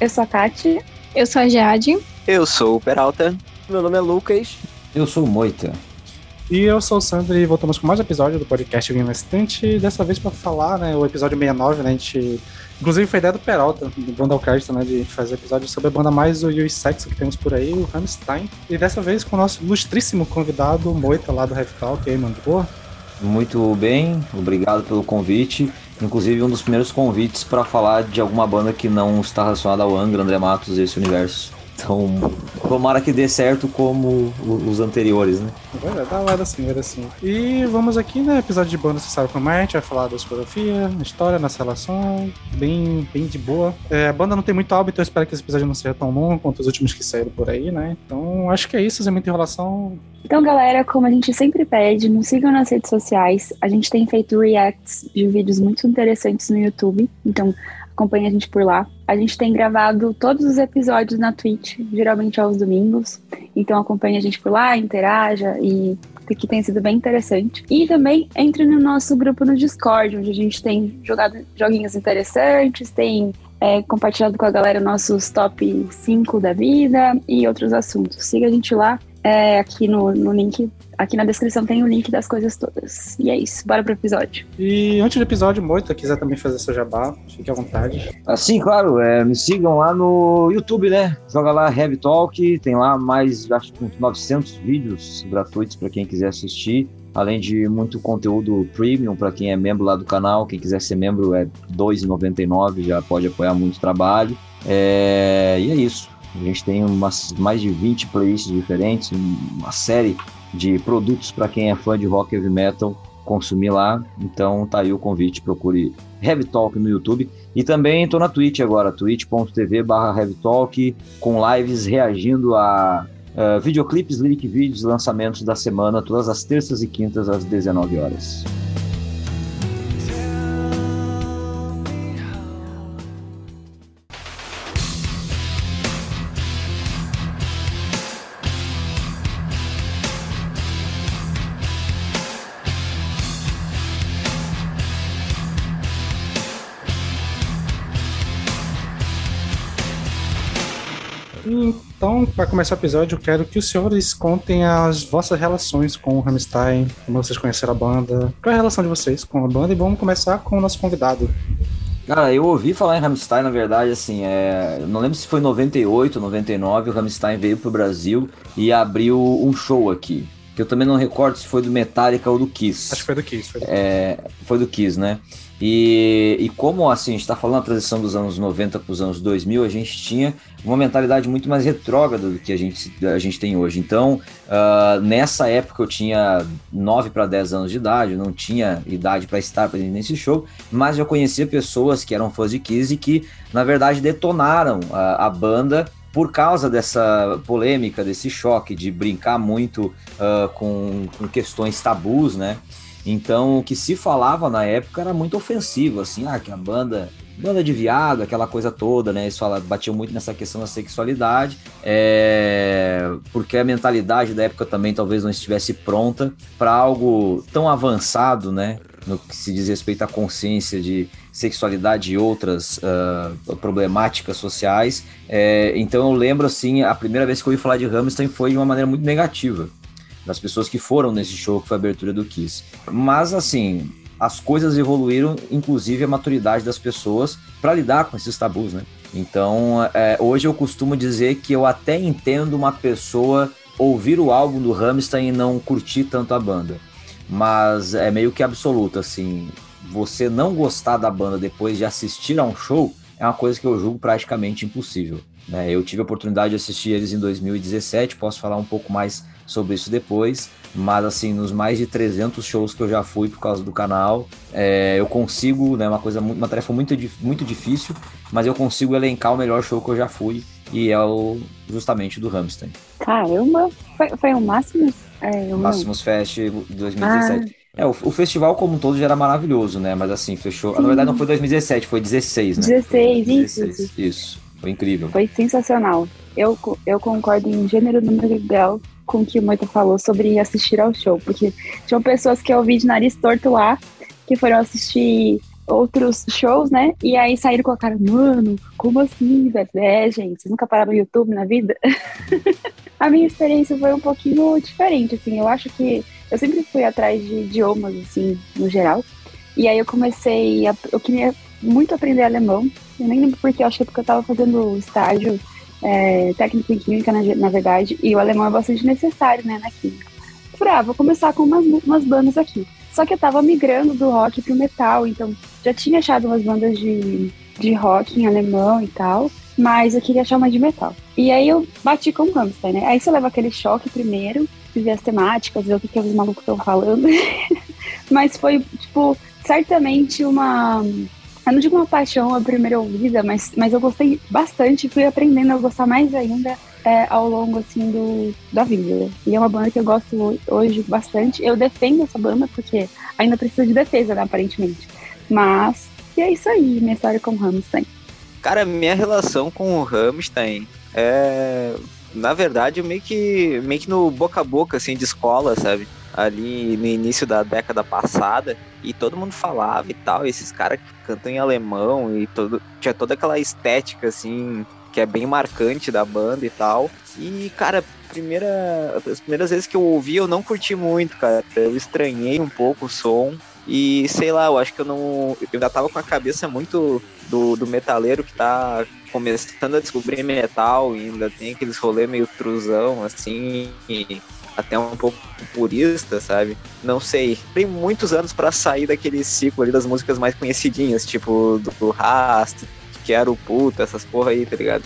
Eu sou a Tati. Eu sou a Jade. Eu sou o Peralta. Meu nome é Lucas. Eu sou o Moita. E eu sou o Sandro e voltamos com mais um episódio do podcast Game Estante. Dessa vez para falar, né, o episódio 69, né, a gente... Inclusive foi ideia do Peralta, do Brandalcast, né, de fazer episódio sobre a banda mais o e sexo que temos por aí, o Rammstein. E dessa vez com o nosso ilustríssimo convidado, o Moita, lá do Heavy Talk. E aí, mano, de boa? Muito bem, obrigado pelo convite. Inclusive um dos primeiros convites para falar de alguma banda que não está relacionada ao Angra, André Matos e esse universo. Então, tomara que dê certo como os anteriores, né? Vai dar, vai dar sim, vai dar sim. E vamos aqui, né, episódio de banda, você sabe como é, a gente vai falar da discografia, história, nossa relação, bem, bem de boa. É, a banda não tem muito álbum, então eu espero que esse episódio não seja tão longo quanto os últimos que saíram por aí, né? Então, acho que é isso, sem muita enrolação. Então, galera, como a gente sempre pede, nos sigam nas redes sociais. A gente tem feito reacts de vídeos muito interessantes no YouTube, então acompanhe a gente por lá. A gente tem gravado todos os episódios na Twitch, geralmente aos domingos. Então acompanhe a gente por lá, interaja e que tem sido bem interessante. E também entre no nosso grupo no Discord, onde a gente tem jogado joguinhos interessantes, tem é, compartilhado com a galera nossos top 5 da vida e outros assuntos. Siga a gente lá, é, aqui no, no link Aqui na descrição tem o link das coisas todas. E é isso, bora pro episódio. E antes do episódio, Moita, quiser também fazer seu jabá, fique à vontade. Assim, claro, é, me sigam lá no YouTube, né? Joga lá Heavy Talk, tem lá mais, acho que uns 900 vídeos gratuitos para quem quiser assistir. Além de muito conteúdo premium para quem é membro lá do canal. Quem quiser ser membro é R$ 2,99, já pode apoiar muito trabalho. É, e é isso. A gente tem umas, mais de 20 playlists diferentes, uma série de produtos para quem é fã de rock heavy metal consumir lá. Então tá aí o convite, procure Heavy Talk no YouTube. E também estou na Twitch agora, twitch.tv barra Heavy Talk, com lives reagindo a uh, videoclipes, lyric vídeos, lançamentos da semana, todas as terças e quintas às 19 horas. Então, para começar o episódio, eu quero que os senhores contem as vossas relações com o Rammstein, como vocês conheceram a banda, qual é a relação de vocês com a banda, e vamos começar com o nosso convidado. Cara, eu ouvi falar em Rammstein, na verdade, assim, é... não lembro se foi em 98, 99, o Rammstein veio pro Brasil e abriu um show aqui. Que eu também não recordo se foi do Metallica ou do Kiss. Acho que foi do Kiss. Foi do, é... foi do Kiss, né? E, e como assim, a gente está falando da transição dos anos 90 para os anos 2000, a gente tinha uma mentalidade muito mais retrógrada do que a gente, a gente tem hoje. Então, uh, nessa época eu tinha 9 para 10 anos de idade, não tinha idade para estar presente nesse show, mas eu conhecia pessoas que eram fãs de Kiss e que, na verdade, detonaram a, a banda por causa dessa polêmica, desse choque de brincar muito uh, com, com questões tabus, né? Então, o que se falava na época era muito ofensivo, assim, ah, que a banda, banda de viado, aquela coisa toda, né? Falavam, batiam muito nessa questão da sexualidade, é... porque a mentalidade da época também talvez não estivesse pronta para algo tão avançado, né? No que se diz respeito à consciência de sexualidade e outras uh, problemáticas sociais. É... então, eu lembro, assim, a primeira vez que eu ouvi falar de Rammstein foi de uma maneira muito negativa das pessoas que foram nesse show que foi a abertura do Kiss. Mas assim, as coisas evoluíram, inclusive a maturidade das pessoas para lidar com esses tabus, né? Então, é, hoje eu costumo dizer que eu até entendo uma pessoa ouvir o álbum do Rammstein e não curtir tanto a banda. Mas é meio que absoluto, assim, você não gostar da banda depois de assistir a um show é uma coisa que eu julgo praticamente impossível. Né? Eu tive a oportunidade de assistir eles em 2017, posso falar um pouco mais sobre isso depois. Mas, assim, nos mais de 300 shows que eu já fui por causa do canal, é, eu consigo, né, uma coisa, uma tarefa muito, muito difícil, mas eu consigo elencar o melhor show que eu já fui, e é o, justamente do Rammstein. Caramba, foi, foi o Máximos? É, o Máximos Fest 2017. Ah. É, o, o, festival como um todo já era maravilhoso, né? Mas assim, fechou. Sim. Na verdade, não foi 2017, foi 16, né? 16, 16 isso, isso. Isso, foi incrível. Foi sensacional. Eu, eu concordo em gênero, número e grau com o que o Moita falou sobre assistir ao show, porque tinham pessoas que eu vi de nariz torto lá, que foram assistir outros shows, né? E aí saíram com a cara, mano, como assim, velho? É, gente, vocês nunca pararam no YouTube na vida? a minha experiência foi um pouquinho diferente, assim. Eu acho que eu sempre fui atrás de idiomas, assim, no geral. E aí eu comecei, a, eu queria muito aprender alemão. Eu nem lembro porque, acho que é porque eu tava fazendo estágio é, técnico em química, na, na, verdade, e o alemão é bastante necessário, né, na química. Falei, ah, vou começar com umas, umas bandas aqui. Só que eu tava migrando do rock pro metal, então já tinha achado umas bandas de, de rock em alemão e tal, mas eu queria achar uma de metal. E aí eu bati com o Hamster, né? Aí você leva aquele choque primeiro, ver as temáticas, ver o que, que os malucos estão falando. mas foi, tipo, certamente uma eu não digo uma paixão à primeira ouvida, mas, mas eu gostei bastante e fui aprendendo a gostar mais ainda é, ao longo assim do, da vida. E é uma banda que eu gosto hoje bastante. Eu defendo essa banda porque ainda precisa de defesa, né, aparentemente. Mas e é isso aí, minha história com o Rammstein. Cara, minha relação com o Rammstein é na verdade meio que meio que no boca a boca assim de escola, sabe? Ali no início da década passada e todo mundo falava e tal, e esses caras que cantam em alemão e todo, tinha toda aquela estética assim que é bem marcante da banda e tal. E cara, primeira, as primeiras vezes que eu ouvi eu não curti muito, cara. Eu estranhei um pouco o som e sei lá, eu acho que eu não. Eu ainda tava com a cabeça muito do, do metaleiro que tá começando a descobrir metal e ainda tem aqueles rolê meio truzão, assim, e até um pouco purista, sabe? Não sei. Tem muitos anos para sair daquele ciclo ali das músicas mais conhecidinhas, tipo do, do Rast, Quero Puta, essas porra aí, tá ligado?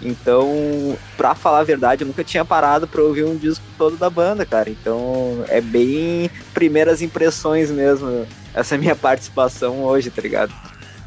Então, pra falar a verdade, eu nunca tinha parado pra ouvir um disco todo da banda, cara. Então, é bem primeiras impressões mesmo, essa minha participação hoje, tá ligado?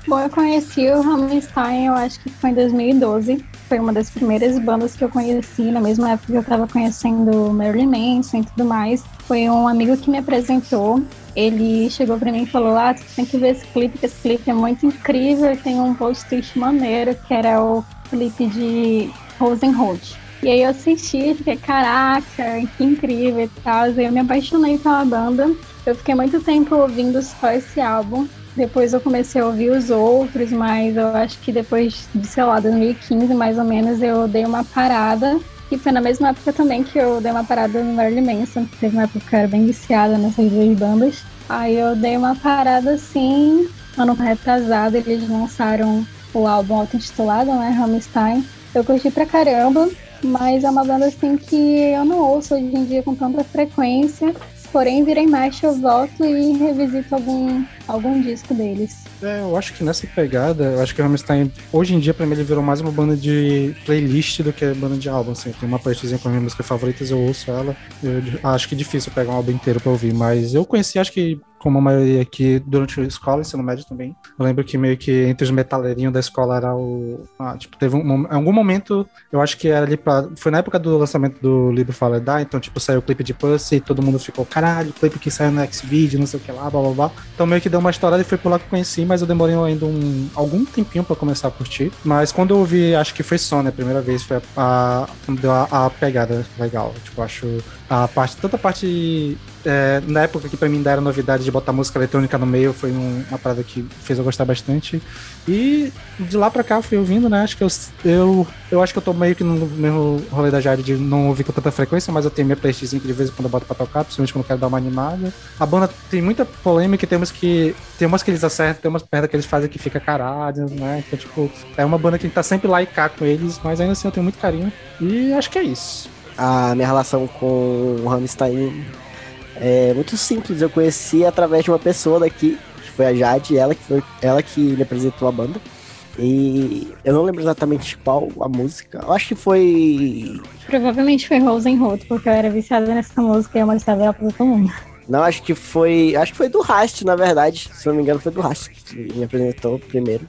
Bom, eu conheci o Rammstein, eu acho que foi em 2012 foi uma das primeiras bandas que eu conheci, na mesma época que eu estava conhecendo Marilyn Manson e tudo mais. Foi um amigo que me apresentou. Ele chegou para mim e falou: Ah, tu tem que ver esse clipe, que esse clipe é muito incrível e tem um post-twist maneiro, que era o clipe de Rosenrod. E aí eu assisti fiquei, caraca, que incrível e tal. E eu me apaixonei pela banda. Eu fiquei muito tempo ouvindo só esse álbum. Depois eu comecei a ouvir os outros, mas eu acho que depois de, sei lá, 2015 mais ou menos, eu dei uma parada. E foi na mesma época também que eu dei uma parada no Marilyn Manson. Teve uma época que eu era bem viciada nessas duas bandas. Aí eu dei uma parada assim, ano retrasado, eles lançaram o álbum auto-intitulado, né, Rammstein. Eu curti pra caramba, mas é uma banda assim que eu não ouço hoje em dia com tanta frequência. Porém, vira e mexe, eu volto e revisito algum, algum disco deles. É, eu acho que nessa pegada, eu acho que o Rammstein, hoje em dia, pra mim, ele virou mais uma banda de playlist do que banda de álbum, assim. Tem uma playlistzinha com as minhas músicas favoritas, eu ouço ela. Eu acho que é difícil pegar um álbum inteiro pra ouvir, mas eu conheci, acho que como a maioria aqui durante a escola, ensino médio também. Eu lembro que meio que entre os metaleirinhos da escola era o. Ah, tipo, teve um. Em algum momento, eu acho que era ali pra. Foi na época do lançamento do livro Fala Die, então, tipo, saiu o clipe de Pussy e todo mundo ficou, caralho, clipe que saiu no X-Video, não sei o que lá, blá blá blá. Então meio que deu uma história e foi por lá que eu conheci, mas eu demorei ainda um, algum tempinho pra começar a curtir. Mas quando eu ouvi, acho que foi só, né? A primeira vez foi a, a, a pegada legal. Tipo, acho a parte, tanta parte é, na época que pra mim era novidade de botar música eletrônica no meio, foi um, uma parada que fez eu gostar bastante. E de lá pra cá fui ouvindo, né? Acho que eu, eu, eu acho que eu tô meio que no mesmo rolê da Jade de não ouvir com tanta frequência, mas eu tenho minha playlistzinha que de vez em quando eu boto pra tocar, principalmente quando eu quero dar uma animada. A banda tem muita polêmica, temos que. Tem umas que eles acertam, tem umas perdas que eles fazem que fica caralho, né? Então, tipo, é uma banda que tá sempre lá e cá com eles, mas ainda assim eu tenho muito carinho. E acho que é isso. A minha relação com o Rammstein é muito simples. Eu conheci através de uma pessoa daqui, que foi a Jade, ela que, foi, ela que me apresentou a banda. E eu não lembro exatamente qual a música. Eu acho que foi. Provavelmente foi Rosenrot, porque eu era viciada nessa música e eu mostrava ela pra todo mundo. Não, acho que foi. Acho que foi do Rast, na verdade. Se não me engano, foi do Rast que me apresentou primeiro.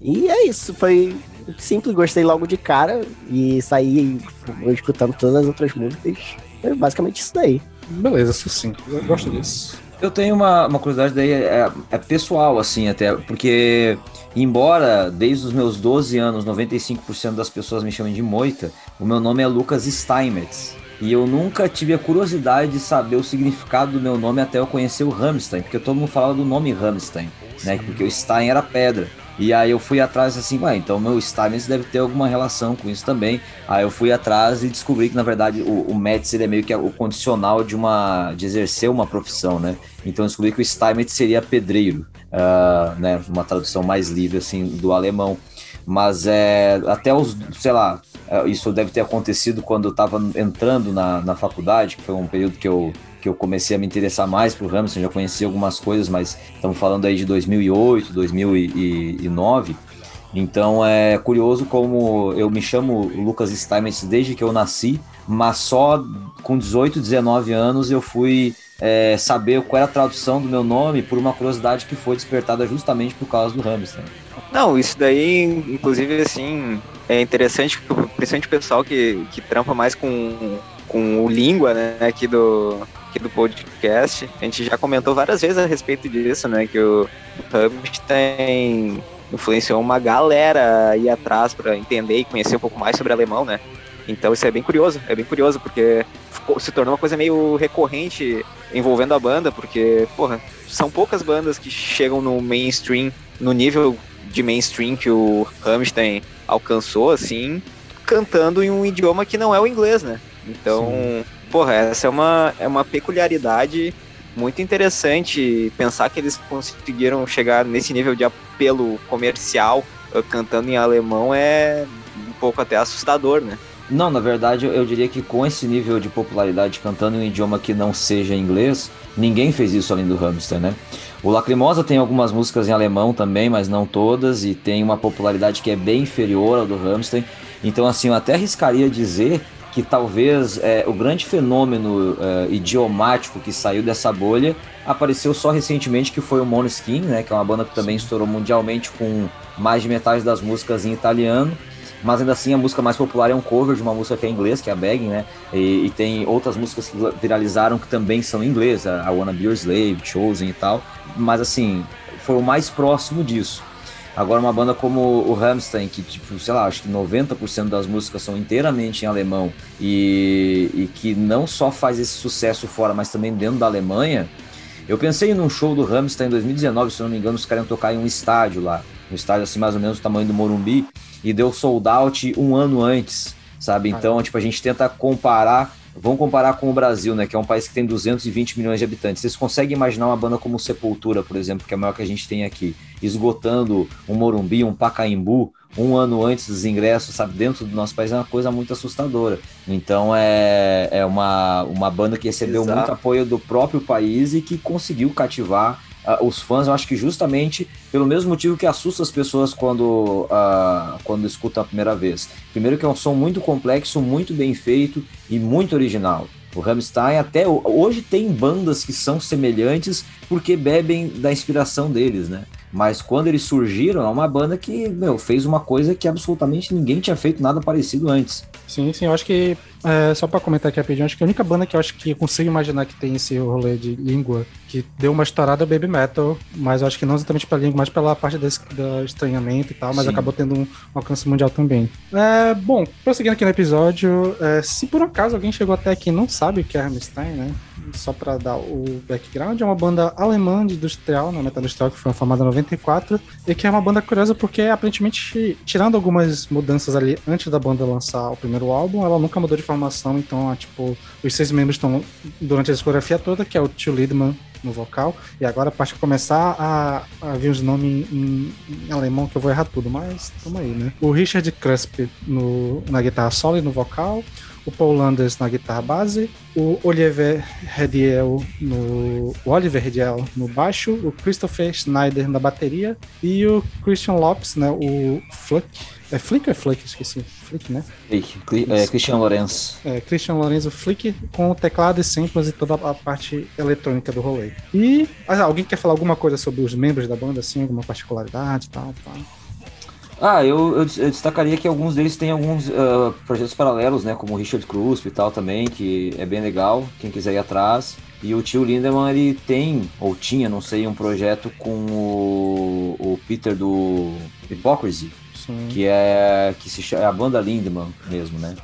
E é isso, foi simples, gostei logo de cara e saí escutando todas as outras músicas. É basicamente isso daí. Beleza, sucinto. Eu gosto disso. Eu tenho uma, uma curiosidade daí, é, é, pessoal, assim, até, porque, embora desde os meus 12 anos 95% das pessoas me chamem de Moita, o meu nome é Lucas Steinmetz. E eu nunca tive a curiosidade de saber o significado do meu nome até eu conhecer o Rammstein, porque todo mundo falava do nome Rammstein, né? Porque o Stein era pedra. E aí eu fui atrás assim, ué, então meu Steinmetz deve ter alguma relação com isso também. Aí eu fui atrás e descobri que na verdade o, o Metz ele é meio que o condicional de uma de exercer uma profissão, né? Então eu descobri que o Steinmetz seria pedreiro, uh, né? Uma tradução mais livre assim do alemão. Mas é até os, sei lá, é, isso deve ter acontecido quando eu estava entrando na, na faculdade, que foi um período que eu que eu comecei a me interessar mais pro Hamilton, já conhecia algumas coisas, mas estamos falando aí de 2008, 2009. Então é curioso como eu me chamo Lucas Steinmetz desde que eu nasci, mas só com 18, 19 anos eu fui é, saber qual era a tradução do meu nome por uma curiosidade que foi despertada justamente por causa do Hamilton. Não, isso daí, inclusive, assim, é interessante, principalmente o pessoal que, que trampa mais com, com o língua, né, aqui do, aqui do podcast. A gente já comentou várias vezes a respeito disso, né, que o Rammstein influenciou uma galera aí atrás para entender e conhecer um pouco mais sobre alemão, né. Então isso é bem curioso, é bem curioso, porque se tornou uma coisa meio recorrente envolvendo a banda, porque, porra, são poucas bandas que chegam no mainstream, no nível de mainstream que o Rammstein alcançou, assim, cantando em um idioma que não é o inglês, né? Então, Sim. Porra, essa é uma, é uma peculiaridade muito interessante pensar que eles conseguiram chegar nesse nível de apelo comercial uh, cantando em alemão é um pouco até assustador, né? Não, na verdade, eu diria que com esse nível de popularidade cantando em um idioma que não seja inglês, ninguém fez isso além do Hamster, né? O Lacrimosa tem algumas músicas em alemão também, mas não todas, e tem uma popularidade que é bem inferior ao do Hamster. Então, assim, eu até arriscaria dizer que talvez é, o grande fenômeno é, idiomático que saiu dessa bolha apareceu só recentemente, que foi o Måneskin, né? Que é uma banda que também estourou mundialmente com mais de metade das músicas em italiano mas ainda assim a música mais popular é um cover de uma música que é em inglês, que é a Begging, né? E, e, tem outras músicas que viralizaram que também são em inglês, a, a Wanna Be Your Slave, Chosen e tal, mas assim, foi o mais próximo disso. Agora uma banda como o Rammstein, que tipo, sei lá, acho que 90% das músicas são inteiramente em alemão e, e que não só faz esse sucesso fora, mas também dentro da Alemanha, eu pensei num show do Rammstein em 2019, se não me engano, os caras iam tocar em um estádio lá, um estádio assim mais ou menos do tamanho do Morumbi, e deu sold out um ano antes, sabe? Então, tipo, a gente tenta comparar, vamos comparar com o Brasil, né, que é um país que tem 220 milhões de habitantes. Vocês conseguem imaginar uma banda como Sepultura, por exemplo, que é a maior que a gente tem aqui, esgotando um Morumbi, um Pacaembu, um ano antes dos ingressos, sabe, dentro do nosso país é uma coisa muito assustadora. Então é, é uma, uma banda que recebeu Exato. muito apoio do próprio país e que conseguiu cativar uh, os fãs, eu acho que justamente pelo mesmo motivo que assusta as pessoas quando, uh, quando escutam a primeira vez. Primeiro que é um som muito complexo, muito bem feito e muito original. O Rammstein até hoje tem bandas que são semelhantes porque bebem da inspiração deles, né? Mas quando eles surgiram, é uma banda que, meu, fez uma coisa que absolutamente ninguém tinha feito nada parecido antes. Sim, sim, eu acho que, é, só para comentar aqui rapidinho, acho que a única banda que eu acho que eu consigo imaginar que tem esse rolê de língua, que deu uma estourada é Baby Metal, mas eu acho que não exatamente pela língua, mas pela parte desse, do estranhamento e tal, mas sim. acabou tendo um alcance mundial também. É, bom, prosseguindo aqui no episódio, é, se por acaso alguém chegou até aqui e não sabe o que é Rammstein, né, só para dar o background, é uma banda alemã de industrial, né, metal industrial, que foi formada em 94, e que é uma banda curiosa porque aparentemente, tirando algumas mudanças ali antes da banda lançar o primeiro álbum, ela nunca mudou de formação, então, tipo, os seis membros estão durante a discografia toda, que é o Tio Lidman no vocal, e agora a parte de começar a, a vir os nomes em, em, alemão, que eu vou errar tudo, mas tamo aí, né? O Richard Cresp no, na guitarra solo e no vocal, o Paul Landers na guitarra base, o Oliver Rediel no o Oliver Rediel no baixo, o Christopher Schneider na bateria e o Christian Lopes, né, o Fluck. É Flick ou é Flick? Esqueci. Flick, né? Flick, é, Christian Lorenz. É, Christian Lorenzo Flick com o teclado e samples e toda a parte eletrônica do rolê. E ah, alguém quer falar alguma coisa sobre os membros da banda, assim, alguma particularidade e tal, tal? Ah, eu, eu, eu destacaria que alguns deles têm alguns ah, projetos paralelos, né? Como o Richard Cruz e tal também, que é bem legal, quem quiser ir atrás. E o tio Lindemann, ele tem, ou tinha, não sei, um projeto com o, o Peter do Hypocrisy, Sim. que é que se chama, é a banda Lindemann mesmo, né?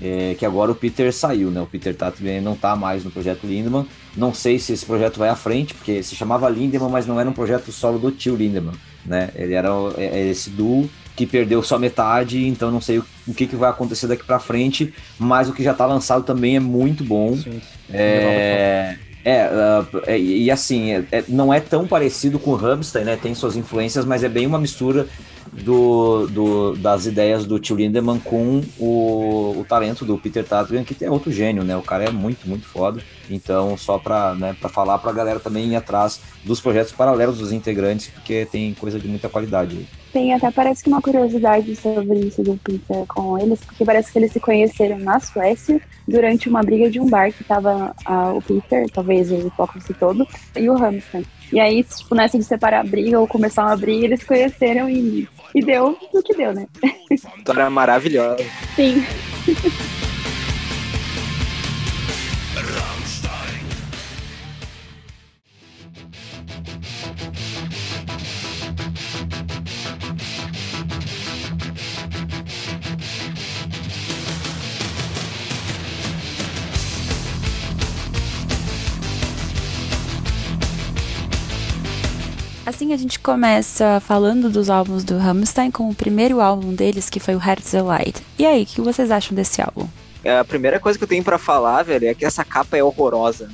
É, que agora o Peter saiu, né? O Peter também não tá mais no projeto Lindemann. Não sei se esse projeto vai à frente, porque se chamava Lindemann, mas não era um projeto solo do tio Lindemann, né? Ele era é- é esse duo que perdeu só metade, então não sei o, que, que vai acontecer daqui pra frente, mas o que já tá lançado também é muito bom. Sim. É, é, é, e e assim, é- não é tão parecido com o Hamstein, né? Tem suas influências, mas é bem uma mistura do, do- das ideias do tio Lindemann com o, o talento do Peter Tatgan, que é outro gênio, né? O cara é muito, muito foda. Então, só pra, né, falar pra galera também ir atrás dos projetos paralelos dos integrantes, porque tem coisa de muita qualidade aí. Tem até parece que uma curiosidade sobre isso do Peter com eles, porque parece que eles se conheceram na Suécia durante uma briga de um bar que tava ah, o Peter, talvez o hipócrita todo, e o Hamilton. E aí, tipo, nessa de separar a briga ou começar uma briga, eles se conheceram e, e deu o que deu, né? História maravilhosa. Sim. a gente começa falando dos álbuns do Rammstein com o primeiro álbum deles, que foi o Herzeleid. E aí, o que vocês acham desse álbum? É, A primeira coisa que eu tenho pra falar, velho, é que essa capa é horrorosa.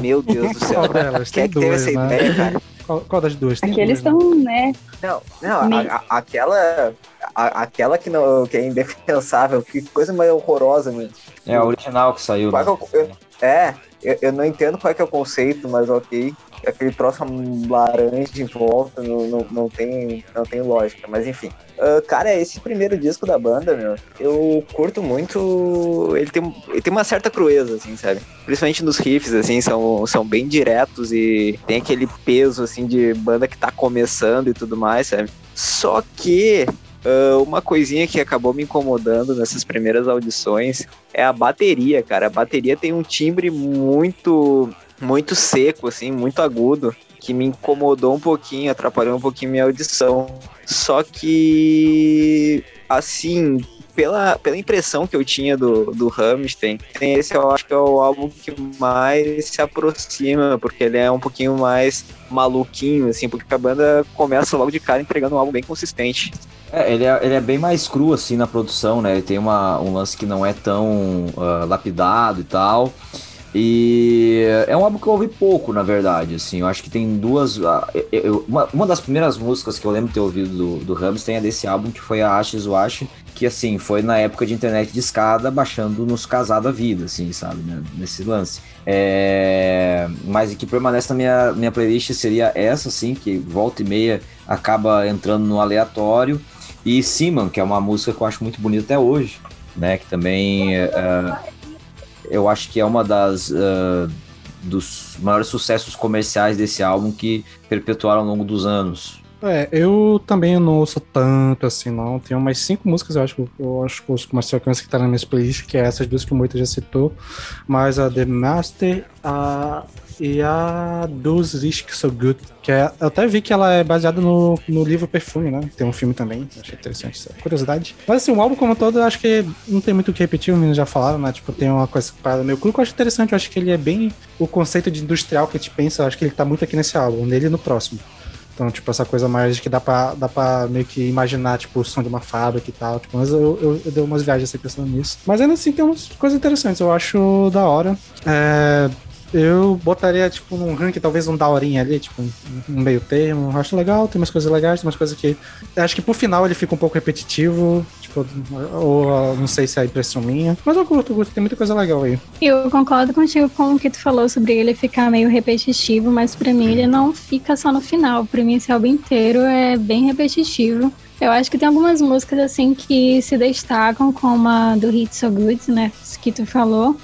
Meu Deus do céu. Qual delas? Quem é que teve duas, essa né? ideia, cara? Qual, qual das duas? Tem Aqui eles duas, né? estão, né? Não, não, a- a- aquela. a- aquela que, não, que é indefensável, que coisa mais horrorosa, meu. É a original que saiu. Qual né? que é, eu- é, eu, eu não entendo qual é que é o conceito, mas ok. Aquele troço laranja em volta não, não, não, tem, não tem lógica, mas enfim. Ah, cara, esse primeiro disco da banda, meu, eu curto muito. Ele tem, ele tem uma certa crueza, assim, sabe? Principalmente nos riffs, assim, são, são bem diretos e tem aquele peso, assim, de banda que tá começando e tudo mais, sabe? Só que ah, uma coisinha que acabou me incomodando nessas primeiras audições é a bateria, cara. A bateria tem um timbre muito, muito seco, assim, muito agudo, que me incomodou um pouquinho, atrapalhou um pouquinho minha audição. Só que, assim, pela, pela impressão que eu tinha do, do Rammstein, esse eu acho que é o álbum que mais se aproxima, porque ele é um pouquinho mais maluquinho, assim, porque a banda começa logo de cara entregando um álbum bem consistente. É, ele é, ele é bem mais cru, assim, na produção, né? Ele tem uma, um lance que não é tão ah, lapidado e tal. E é um álbum que eu ouvi pouco, na verdade, assim. Eu acho que tem duas... ah, eu- uma, uma das primeiras músicas que eu lembro ter ouvido do, do Rammstein é desse álbum, que foi a Ashes Wash, que, assim, foi na época de internet de escada, baixando nos casar da vida, assim, sabe? né? Nesse lance. É, mas que permanece na minha, minha playlist seria essa, assim, que volta e meia acaba entrando no aleatório. E Simon, que é uma música que eu acho muito bonita até hoje, né? Que também é, eu acho que é uma das é, dos maiores sucessos comerciais desse álbum que perpetuaram ao longo dos anos. É, eu também não ouço tanto assim, não. Tem umas cinco músicas, eu acho, que- eu acho que eu ouço com uma sequência que tá na minha playlist, que é essas duas que o Moita já citou. Mas a The Master a, e a Dos Risk So Good, que é, eu até vi que ela é baseada no, no livro Perfume, né? Tem um filme também, achei interessante essa curiosidade. Mas assim, o álbum como todo, eu acho que não tem muito o que repetir, os meninos já falaram, né? Tipo, tem uma coisa para meio cru que eu acho interessante, eu acho que ele é bem o conceito de industrial que a gente pensa, eu acho que ele tá muito aqui nesse álbum, nele e no próximo. Então, tipo, essa coisa mais que dá pra, dá pra meio que imaginar, tipo, o som de uma fábrica e tal. Tipo, mas eu, eu, eu dei umas viagens assim pensando nisso. Mas ainda assim tem umas coisas interessantes, eu acho da hora. É, Eu botaria, tipo, num ranking, talvez um daorinha ali, tipo, um meio termo. Eu acho legal, tem umas coisas legais, tem umas coisas que. Acho que pro final ele fica um pouco repetitivo, tipo, ou não sei se é impressão minha. Mas eu curto, curto, tem muita coisa legal aí. Eu concordo contigo com o que tu falou sobre ele ficar meio repetitivo, mas pra mim ele não fica só no final. Pra mim esse álbum inteiro é bem repetitivo. Eu acho que tem algumas músicas assim que se destacam, como a do Hit So Good, né? Que tu falou.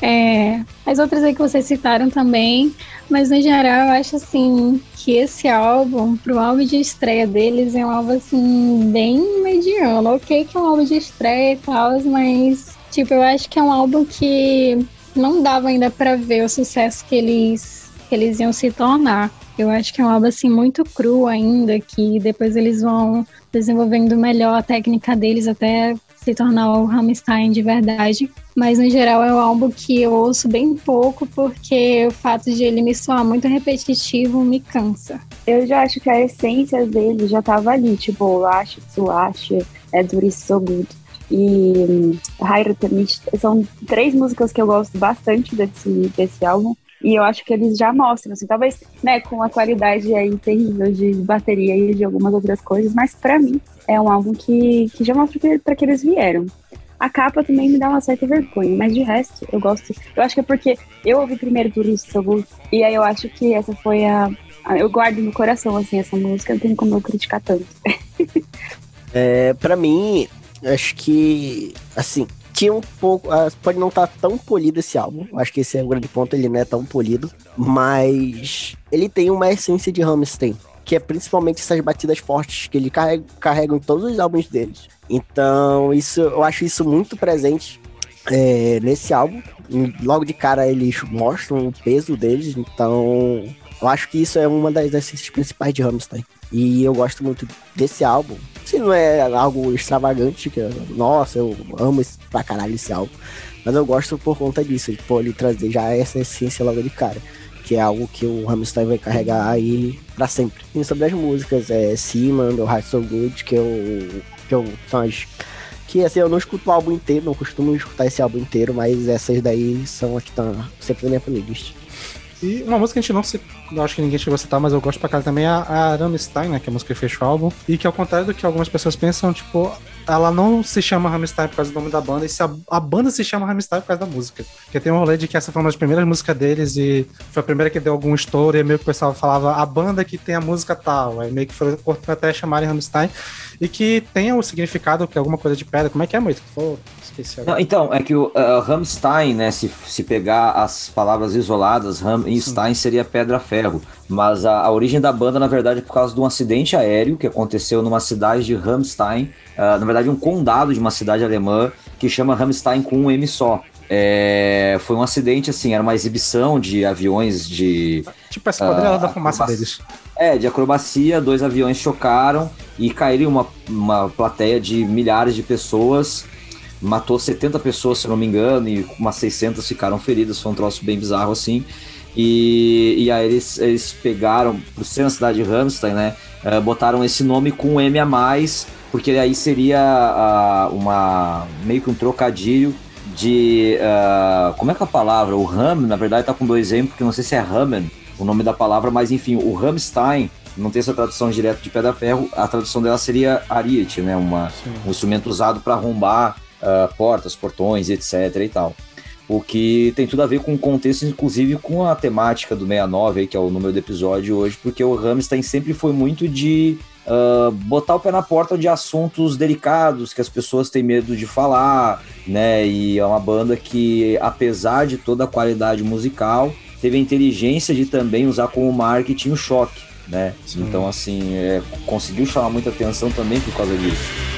É, as outras aí que vocês citaram também, mas no geral eu acho assim que esse álbum, pro álbum de estreia deles, é um álbum assim bem mediano. Ok que é um álbum de estreia e tal, mas tipo, eu acho que é um álbum que não dava ainda para ver o sucesso que eles, que eles iam se tornar. Eu acho que é um álbum assim muito cru ainda, que depois eles vão desenvolvendo melhor a técnica deles até se tornar o Rammstein de verdade. Mas no geral é um álbum que eu ouço bem pouco, porque o fato de ele me soar muito repetitivo me cansa. Eu já acho que a essência dele já tava ali, tipo, Lash, Sulash, é Duris So Good e Heiratamish. São três músicas que eu gosto bastante desse, desse álbum. E eu acho que eles já mostram, assim, talvez, né, com a qualidade aí terrível de bateria e de algumas outras coisas, mas para mim é um álbum que, que já mostra para que eles vieram. A capa também me dá uma certa vergonha, mas de resto eu gosto. Eu acho que é porque eu ouvi primeiro por isso, e aí eu acho que essa foi a, a. eu guardo no coração, assim, essa música, não tem como eu criticar tanto. é, para mim, acho que, assim, tinha um pouco. Uh, pode não estar tá tão polido esse álbum. Acho que esse é o grande ponto, ele não é tão polido. Mas ele tem uma essência de Rammstein. Que é principalmente essas batidas fortes que ele carrega, carrega em todos os álbuns deles. Então, isso eu acho isso muito presente é, nesse álbum. Logo de cara eles mostram o peso deles. Então, eu acho que isso é uma das essências principais de Rammstein. E eu gosto muito desse álbum. Se não é algo extravagante, que nossa, eu amo esse, pra caralho esse álbum. Mas eu gosto por conta disso, de ele trazer já essa essência logo de cara. Que é algo que o Rammstein vai carregar aí pra sempre. E sobre as músicas, é Seaman, do Heart So Good, que eu, que eu são as que assim, eu não escuto o álbum inteiro, não costumo escutar esse álbum inteiro, mas essas daí são as que estão sempre na minha playlist. E uma música que a gente não se. Acho que ninguém chegou a citar, mas eu gosto pra cara também é a Rammstein, né? Que é a música que fecha o álbum. E que ao contrário do que algumas pessoas pensam, tipo, ela não se chama Rammstein por causa do nome da banda, e se a, a, banda se chama Rammstein por causa da música. Porque tem um rolê de que essa foi uma das primeiras músicas deles e foi a primeira que deu algum estouro, e meio que o pessoal falava a banda que tem a música tal. Aí meio que foi até chamarem Rammstein. E que tenha o significado que é alguma coisa de pedra. Como é que é, Moito? Não, então, é que o uh, Rammstein, né, se, se pegar as palavras isoladas, Rammstein seria pedra-ferro. Mas a, a, origem da banda, na verdade, é por causa de um acidente aéreo que aconteceu numa cidade de Rammstein, uh, na verdade, um condado de uma cidade alemã que chama Rammstein com um M só. É, foi um acidente, assim, era uma exibição de aviões de. Tipo essa quadrilha uh, da fumaça deles. É, de acrobacia, dois aviões chocaram e caíram uma, uma plateia de milhares de pessoas matou 70 pessoas, se não me engano, e umas 600 ficaram feridas. Foi um troço bem bizarro assim. E, e aí eles, eles pegaram, por ser na cidade de Ramstein, né? Uh, botaram esse nome com um M a mais, porque aí seria uh, uma meio que um trocadilho de. Uh, como é que é a palavra? O Ram, na verdade, tá com dois M, porque não sei se é Ramen o nome da palavra, mas enfim, o Ramstein não tem essa tradução direta de pedra ferro, a tradução dela seria ariete, né? Uma, um instrumento usado para arrombar uh, portas, portões, etc. e tal. O que tem tudo a ver com o contexto, inclusive com a temática do 69, aí, que é o número do episódio hoje, porque o Rammstein sempre foi muito de uh, botar o pé na porta de assuntos delicados que as pessoas têm medo de falar, né? E é uma banda que, apesar de toda a qualidade musical, teve a inteligência de também usar como marketing o choque, né? Sim. Então, assim, é, conseguiu chamar muita atenção também por causa disso.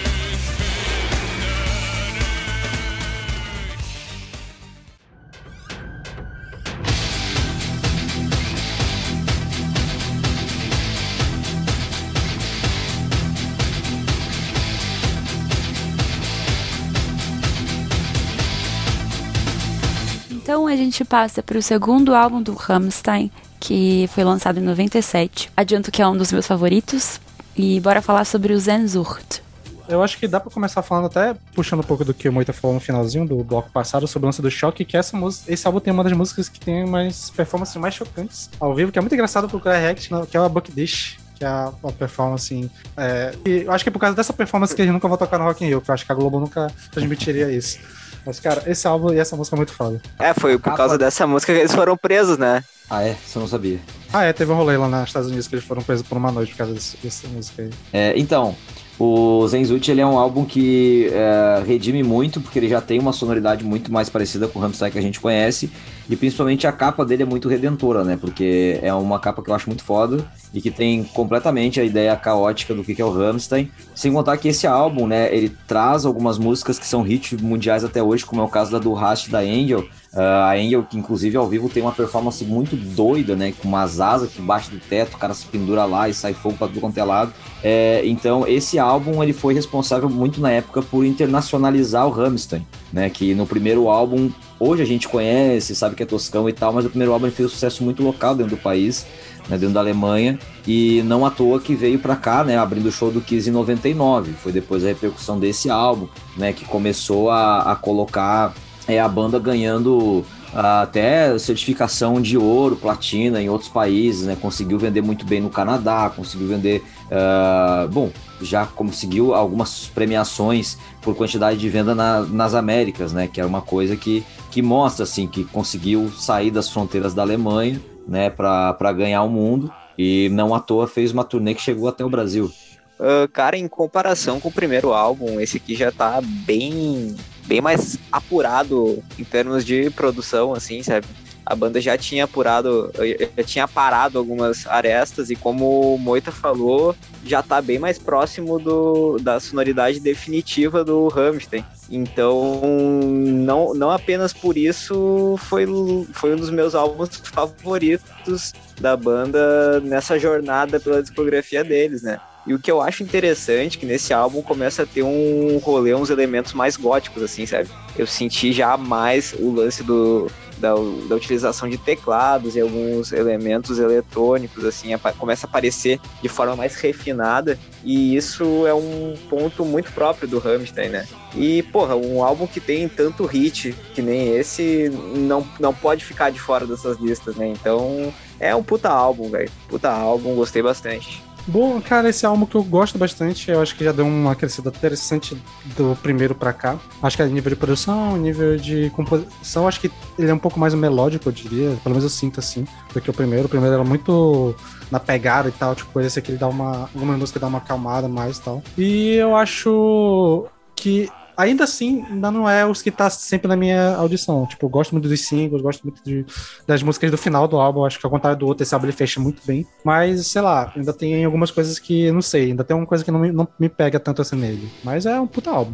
Gente passa para o segundo álbum do Rammstein, que foi lançado em 97. Adianto que é um dos meus favoritos. E bora falar sobre o Zenzurt. eu acho que dá pra começar falando até puxando um pouco do que o Moita falou no finalzinho do bloco passado sobre o lance do choque, que essa música, esse álbum tem uma das músicas que tem mais performances mais chocantes ao vivo, que é muito engraçado procurar react, né, que é a Buck Dish, que é a, performance, assim. É, eu acho que é por causa dessa performance que eles nunca vão tocar no Rock in Rio, que eu acho que a Globo nunca transmitiria isso. Mas, cara, esse álbum e essa música é muito foda. É, foi por causa dessa música que eles foram presos, né? Ah, é? Você não sabia. Ah, é, teve um rolê lá nos Estados Unidos que eles foram presos por uma noite por causa desse, dessa música aí. É, então, o Zenzuchi ele é um álbum que é, redime muito, porque ele já tem uma sonoridade muito mais parecida com o Rammstein que a gente conhece, e principalmente a capa dele é muito redentora, né? Porque é uma capa que eu acho muito foda e que tem completamente a ideia caótica do que é o Rammstein. Sem contar que esse álbum, né, ele traz algumas músicas que são hits mundiais até hoje, como é o caso da do Rast da Angel, Uh, a Angel, que inclusive ao vivo tem uma performance muito doida, né? Com umas asas que bate do teto, o cara se pendura lá e sai fogo pra tudo quanto é lado. É, então, esse álbum ele foi responsável muito na época por internacionalizar o Rammstein, né? Que no primeiro álbum, hoje a gente conhece, sabe que é toscão e tal, mas o primeiro álbum fez um sucesso muito local dentro do país. Né, dentro da Alemanha, e não à toa que veio para cá, né, abrindo o show do Kiss em 99. Foi depois a repercussão desse álbum, né, que começou a, a colocar é a banda ganhando ah, até certificação de ouro, platina em outros países, né? Conseguiu vender muito bem no Canadá, conseguiu vender, uh, bom, já conseguiu algumas premiações por quantidade de venda na, nas Américas, né? Que era uma coisa que, que mostra assim que conseguiu sair das fronteiras da Alemanha, né? Para ganhar o mundo e não à toa fez uma turnê que chegou até o Brasil. Uh, cara, em comparação com o primeiro álbum, esse aqui já tá bem bem mais apurado em termos de produção, assim, sabe? A banda já tinha apurado, já tinha parado algumas arestas e como o Moita falou, já tá bem mais próximo do, da sonoridade definitiva do Rammstein. Então, não, não apenas por isso foi, foi um dos meus álbuns favoritos da banda nessa jornada pela discografia deles, né? E o que eu acho interessante é que nesse álbum começa a ter um rolê, uns elementos mais góticos, assim, sabe? Eu senti já mais o lance do, da, da, utilização de teclados e alguns elementos eletrônicos, assim, começa a aparecer de forma mais refinada, e isso é um ponto muito próprio do Rammstein, né? E, porra, um álbum que tem tanto hit que nem esse não, não pode ficar de fora dessas listas, né? Então, é um puta álbum, velho. Puta álbum, gostei bastante. Bom, cara, esse álbum que eu gosto bastante, eu acho que já deu uma crescida interessante do primeiro para cá. Acho que é nível de produção, nível de composição, acho que ele é um pouco mais melódico, eu diria. Pelo menos eu sinto assim, do que o primeiro. O primeiro era muito na pegada e tal, tipo, esse aqui ele dá uma. Alguma música dá uma acalmada mais e tal. E eu acho que ainda assim, ainda não é os que tá sempre na minha audição. Tipo, eu gosto muito dos singles, gosto muito de, das músicas do final do álbum. Acho que ao contrário do outro, esse álbum ele fecha muito bem. Mas, sei lá, ainda tem algumas coisas que, não sei, ainda tem uma coisa que não me, não me pega tanto assim nele. Mas é um puta álbum.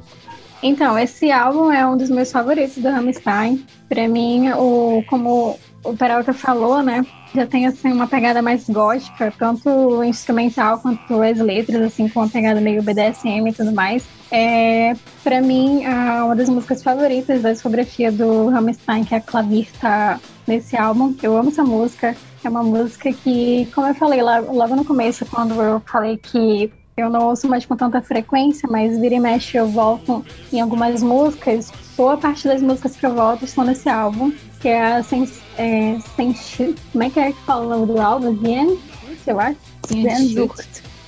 Então, esse álbum é um dos meus favoritos do Rammstein. Pra mim, o, como o Peralta falou, né? Já tem assim uma pegada mais gótica, tanto instrumental quanto as letras, assim, com uma pegada meio BDSM e tudo mais. É, para mim, uma das músicas favoritas da discografia do Rammstein, que é a Clavir, tá nesse álbum. Eu amo essa música. É uma música que, como eu falei logo no começo, quando eu falei que eu não ouço mais com tanta frequência, mas vira e mexe eu volto em algumas músicas. Boa parte das músicas que eu volto estão nesse álbum, que é a Sens, é, Sens, Como é que é que fala o nome do álbum? Bien? Eu acho.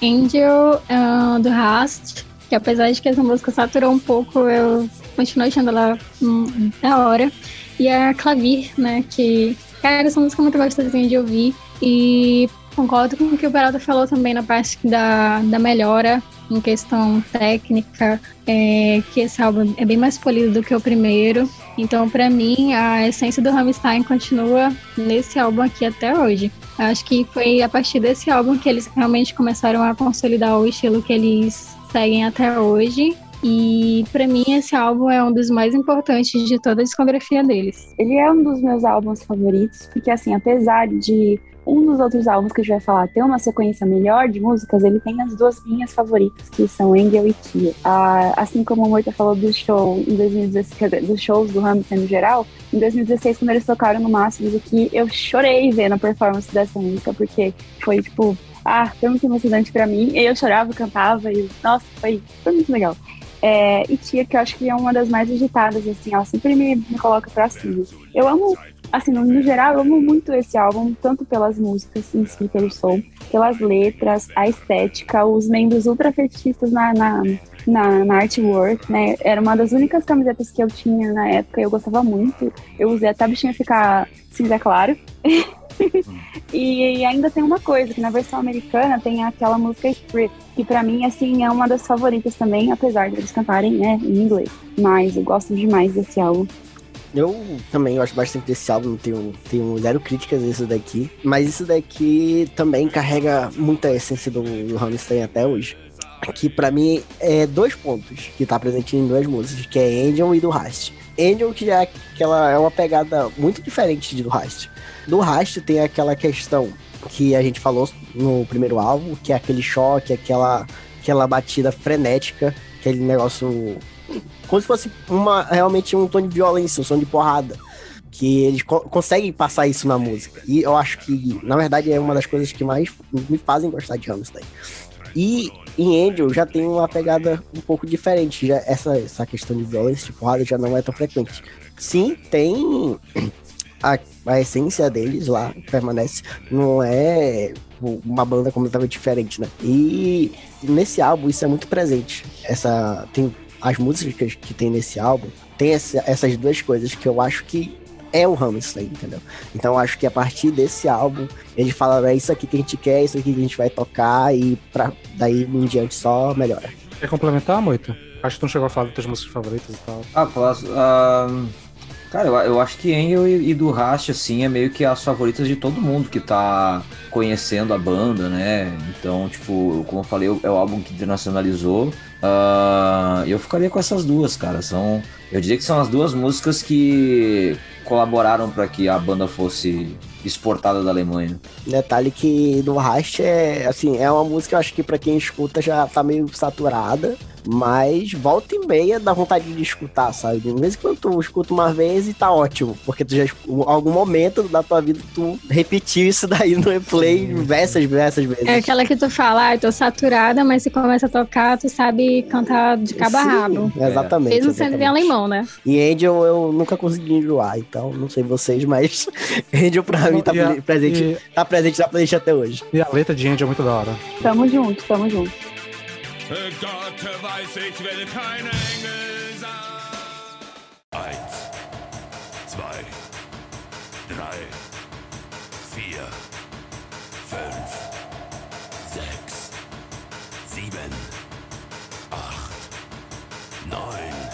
Angel, uh, do Rast, que apesar de que essa música saturou um pouco, eu continuo achando ela hum, da hora. E a Clavir, né, que, cara, essa música é muito gostosinha de ouvir. E concordo com o que o Peralta falou também na parte da, da melhora em questão técnica, é, que esse álbum é bem mais polido do que o primeiro. Então, para mim, a essência do Rammstein continua nesse álbum aqui até hoje. Acho que foi a partir desse álbum que eles realmente começaram a consolidar o estilo que eles seguem até hoje. E para mim esse álbum é um dos mais importantes de toda a discografia deles. Ele é um dos meus álbuns favoritos, porque assim, apesar de um dos outros álbuns que a gente vai falar ter uma sequência melhor de músicas, ele tem as duas minhas favoritas, que são Angel e Tia. Ah, assim como o Moita falou do show em 2016, dos shows do Hamilton no geral, em 2016, quando eles tocaram no Masters aqui, eu chorei vendo a performance dessa música, porque foi, tipo, Ah, foi muito emocionante pra mim. E eu chorava, cantava, e nossa, foi, foi muito legal. É, e Tia, que eu acho que é uma das mais agitadas, assim, ela sempre me, me coloca pra cima. Eu amo, assim, no, no, geral, eu amo muito esse álbum, tanto pelas músicas em si, pelo som, pelas letras, a estética, os membros ultra fetichistas na, na, na, na artwork, né? Era uma das únicas camisetas que eu tinha na época, eu gostava muito. Eu usei até a bichinha ficar cinza claro. e ainda tem uma coisa, que na versão americana tem aquela música Strip, que para mim, assim, é uma das favoritas também, apesar de eles cantarem, né, em inglês. Mas eu gosto demais desse álbum. Eu também gosto bastante desse álbum, tenho, tenho zero críticas nisso daqui. Mas isso daqui também carrega muita essência do, do Rammstein até hoje. Que para mim é dois pontos que tá presente em duas músicas, que é Angel e do Rast. Angel que é, aquela, é uma pegada muito diferente do Rast. Do Rast tem aquela questão que a gente falou no primeiro álbum, que é aquele choque, aquela, aquela batida frenética, aquele negócio como se fosse uma, realmente um tom de violência, um som de porrada. Que eles co conseguem passar isso na música. E eu acho que, na verdade, é uma das coisas que mais me fazem gostar de Rammstein. E em Angel já tem uma pegada um pouco diferente. Já essa, essa questão de violência, de porrada, já não é tão frequente. Sim, tem a, a essência deles lá, permanece. Não é uma banda completamente diferente, né? E nesse álbum isso é muito presente. Essa tem as músicas que tem nesse álbum tem essa, essas duas coisas que eu acho que é o Hammerstein, entendeu? Então eu acho que a partir desse álbum ele fala é isso aqui que a gente quer, isso aqui que a gente vai tocar e pra, daí em diante só melhora. Quer complementar, Moito? Acho que tu não chegou a falar das tuas músicas favoritas e tal. Ah, falar. Uh, cara, eu, eu, acho que Angel e, e do Rast, assim, é meio que as favoritas de todo mundo que tá conhecendo a banda, né? Então, tipo, como eu falei, é o álbum que internacionalizou. Uh, eu ficaria com essas duas, cara. São, eu diria que são as duas músicas que colaboraram para que a banda fosse exportada da Alemanha. Detalhe que do Rast é assim, é uma música eu acho que para quem escuta já tá meio saturada, mas volta e meia dá vontade de escutar, sabe? De vez em quando tu escuta uma vez e tá ótimo, porque tu já em algum momento da tua vida tu repetiu isso daí no replay diversas, diversas vezes. É aquela que tu fala, ah, tô saturada, mas se começa a tocar, tu sabe cantar de cabo a rabo. Exatamente. Mesmo sendo em alemão, né? E Angel eu nunca consegui enjoar, então não sei vocês, mas Angel pra mim tá, a, presente, e... tá presente na playlist até hoje. E a letra de Angel é muito da hora. Tamo junto, tamo junto. Gott weiß, ich will kein Engel sein. Eins, zwei, drei, vier, fünf, sechs, sieben, acht, neun.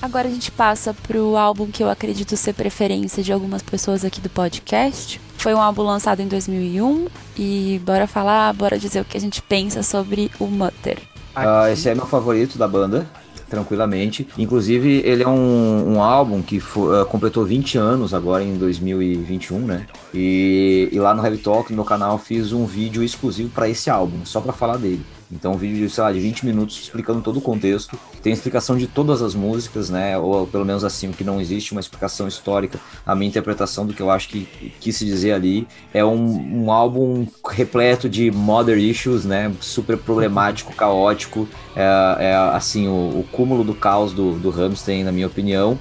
Agora a gente passa pro álbum que eu acredito ser preferência de algumas pessoas aqui do podcast, foi um álbum lançado em 2001 e bora falar, bora dizer o que a gente pensa sobre o Mutter. Uh, esse é meu favorito da banda tranquilamente. Inclusive, ele é um, um álbum que foi, uh, completou 20 anos agora em 2021, né? E, e lá no Heavy Talk, no meu canal, fiz um vídeo exclusivo para esse álbum, só para falar dele. Então, um vídeo de, sei lá, de 20 minutos explicando todo o contexto. Tem explicação de todas as músicas, né? Ou pelo menos assim, que não existe uma explicação histórica. A minha interpretação do que eu acho que quis se dizer ali é um, um álbum repleto de mother issues, né? Super problemático, caótico. É, é assim, o, o, cúmulo do caos do, do Rammstein, na minha opinião.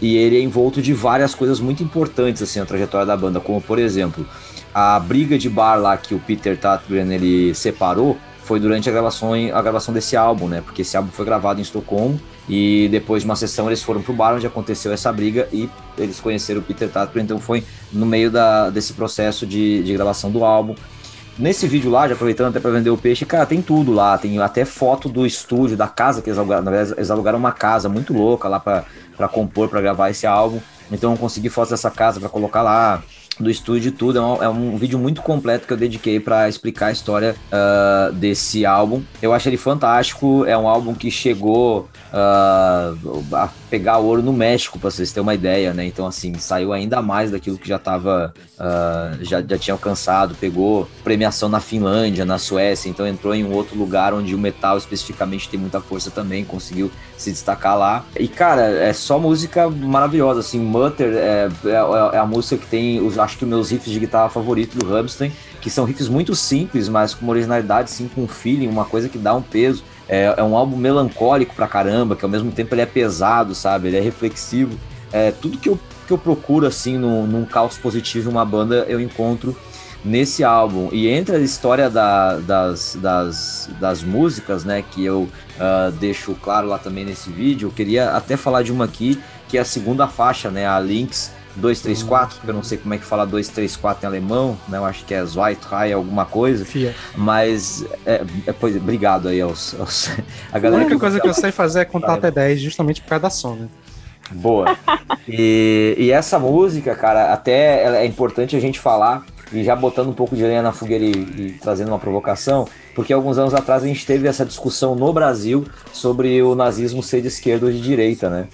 E ele é envolto de várias coisas muito importantes, assim, na trajetória da banda. Como, por exemplo, a briga de bar lá que o Peter Tatgren ele separou foi durante a gravação, a gravação desse álbum, né? Porque esse álbum foi gravado em Estocolmo e depois de uma sessão eles foram pro bar onde aconteceu essa briga e eles conheceram o Peter Tatler, então foi no meio da, desse processo de, de gravação do álbum. Nesse vídeo lá, já aproveitando até para vender o peixe, cara, tem tudo lá. Tem até foto do estúdio, da casa que eles alugaram. Na verdade, eles alugaram uma casa muito louca lá para compor, para gravar esse álbum. Então eu consegui fotos dessa casa para colocar lá do estúdio e tudo. É um, é um, vídeo muito completo que eu dediquei para explicar a história uh, desse álbum. Eu acho ele fantástico. É um álbum que chegou uh, a pegar ouro no México, para vocês terem uma ideia, né? Então, assim, saiu ainda mais daquilo que já estava, uh, já, já tinha alcançado, pegou premiação na Finlândia, na Suécia, então entrou em um outro lugar onde o metal especificamente tem muita força também, conseguiu se destacar lá. E, cara, é só música maravilhosa, assim, Mutter é, é, é a música que tem, os, acho que os meus riffs de guitarra favorito do Rammstein, que são riffs muito simples, mas com uma originalidade, sim, com um feeling, uma coisa que dá um peso. É, é, um álbum melancólico pra caramba, que ao mesmo tempo ele é pesado, sabe? Ele é reflexivo. É, tudo que eu, que eu procuro, assim, no, num caos positivo, uma banda, eu encontro nesse álbum. E entre a história da, das, das, das músicas, né, que eu uh, deixo claro lá também nesse vídeo, eu queria até falar de uma aqui, que é a segunda faixa, né, a Links 234, que eu não sei como é que fala 234 em alemão, né? Eu acho que é Zweithai alguma coisa. Fia. Mas, é, é, pois, obrigado aí aos, aos a galera. A única que coisa que eu sei fazer é contar até 10, justamente por causa da Sony. Boa. E, e essa música, cara, até é importante a gente falar, e já botando um pouco de lenha na fogueira e, e, trazendo uma provocação, porque alguns anos atrás a gente teve essa discussão no Brasil sobre o nazismo ser de esquerda ou de direita, né?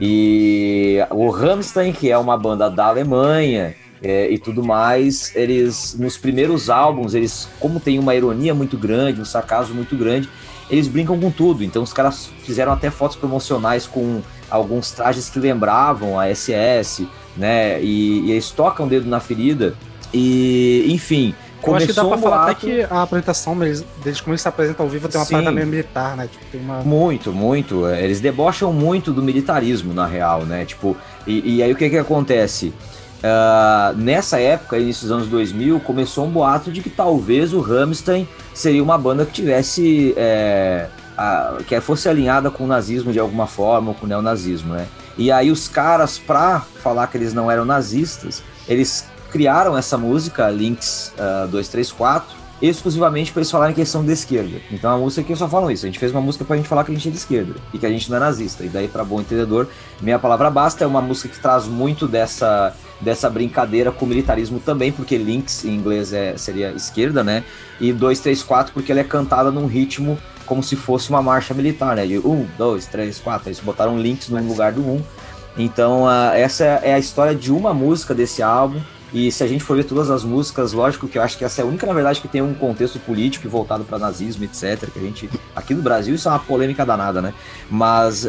E o Rammstein, que é uma banda da Alemanha é, e tudo mais, eles, nos primeiros álbuns, eles, como tem uma ironia muito grande, um sarcasmo muito grande, eles brincam com tudo. Então os caras fizeram até fotos promocionais com alguns trajes que lembravam a SS, né? E, e eles tocam o dedo na ferida. E, enfim, eu acho que dá pra falar até que a apresentação deles, deles, como eles se apresentam ao vivo, tem uma Sim. parada meio militar, né? Tipo, tem uma... Muito, muito. Eles debocham muito do militarismo, na real, né? Tipo, e, e aí o que que acontece? Uh, nessa época, início dos anos 2000, começou um boato de que talvez o Rammstein seria uma banda que tivesse... É, a, que fosse alinhada com o nazismo de alguma forma, ou com o neonazismo, né? E aí os caras, pra falar que eles não eram nazistas, eles criaram essa música, Links uh, 234, exclusivamente para eles falarem que eles são de esquerda. Então a música que só falam isso. A gente fez uma música para a gente falar que a gente é de esquerda e que a gente não é nazista. E daí, para bom entendedor, Meia Palavra Basta é uma música que traz muito dessa, dessa brincadeira com o militarismo também, porque Links em inglês é, seria esquerda, né? E 234 porque ela é cantada num ritmo como se fosse uma marcha militar, né? De um, dois, três, quatro. Eles botaram links no lugar do um. Então, uh, essa é a história de uma música desse álbum. E se a gente for ver todas as músicas, lógico que eu acho que essa é a única, na verdade, que tem um contexto político voltado para nazismo, etc. Que a gente. Aqui no Brasil isso é uma polêmica danada, né? Mas, uh,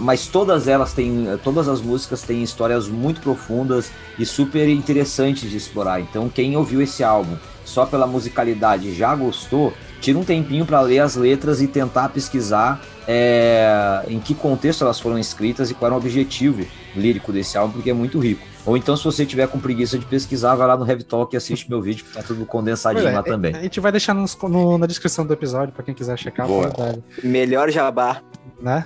mas todas elas têm. Todas as músicas têm histórias muito profundas e super interessantes de explorar. Então, quem ouviu esse álbum só pela musicalidade já gostou, tira um tempinho para ler as letras e tentar pesquisar é, em que contexto elas foram escritas e qual era o objetivo lírico desse álbum, porque é muito rico. Ou então, se você tiver com preguiça de pesquisar, vai lá no Heavy Talk e assiste meu vídeo, que tá tudo condensadinho é, lá também. A gente vai deixar no, no, na descrição do episódio para quem quiser checar. Boa. Melhor jabá. Né?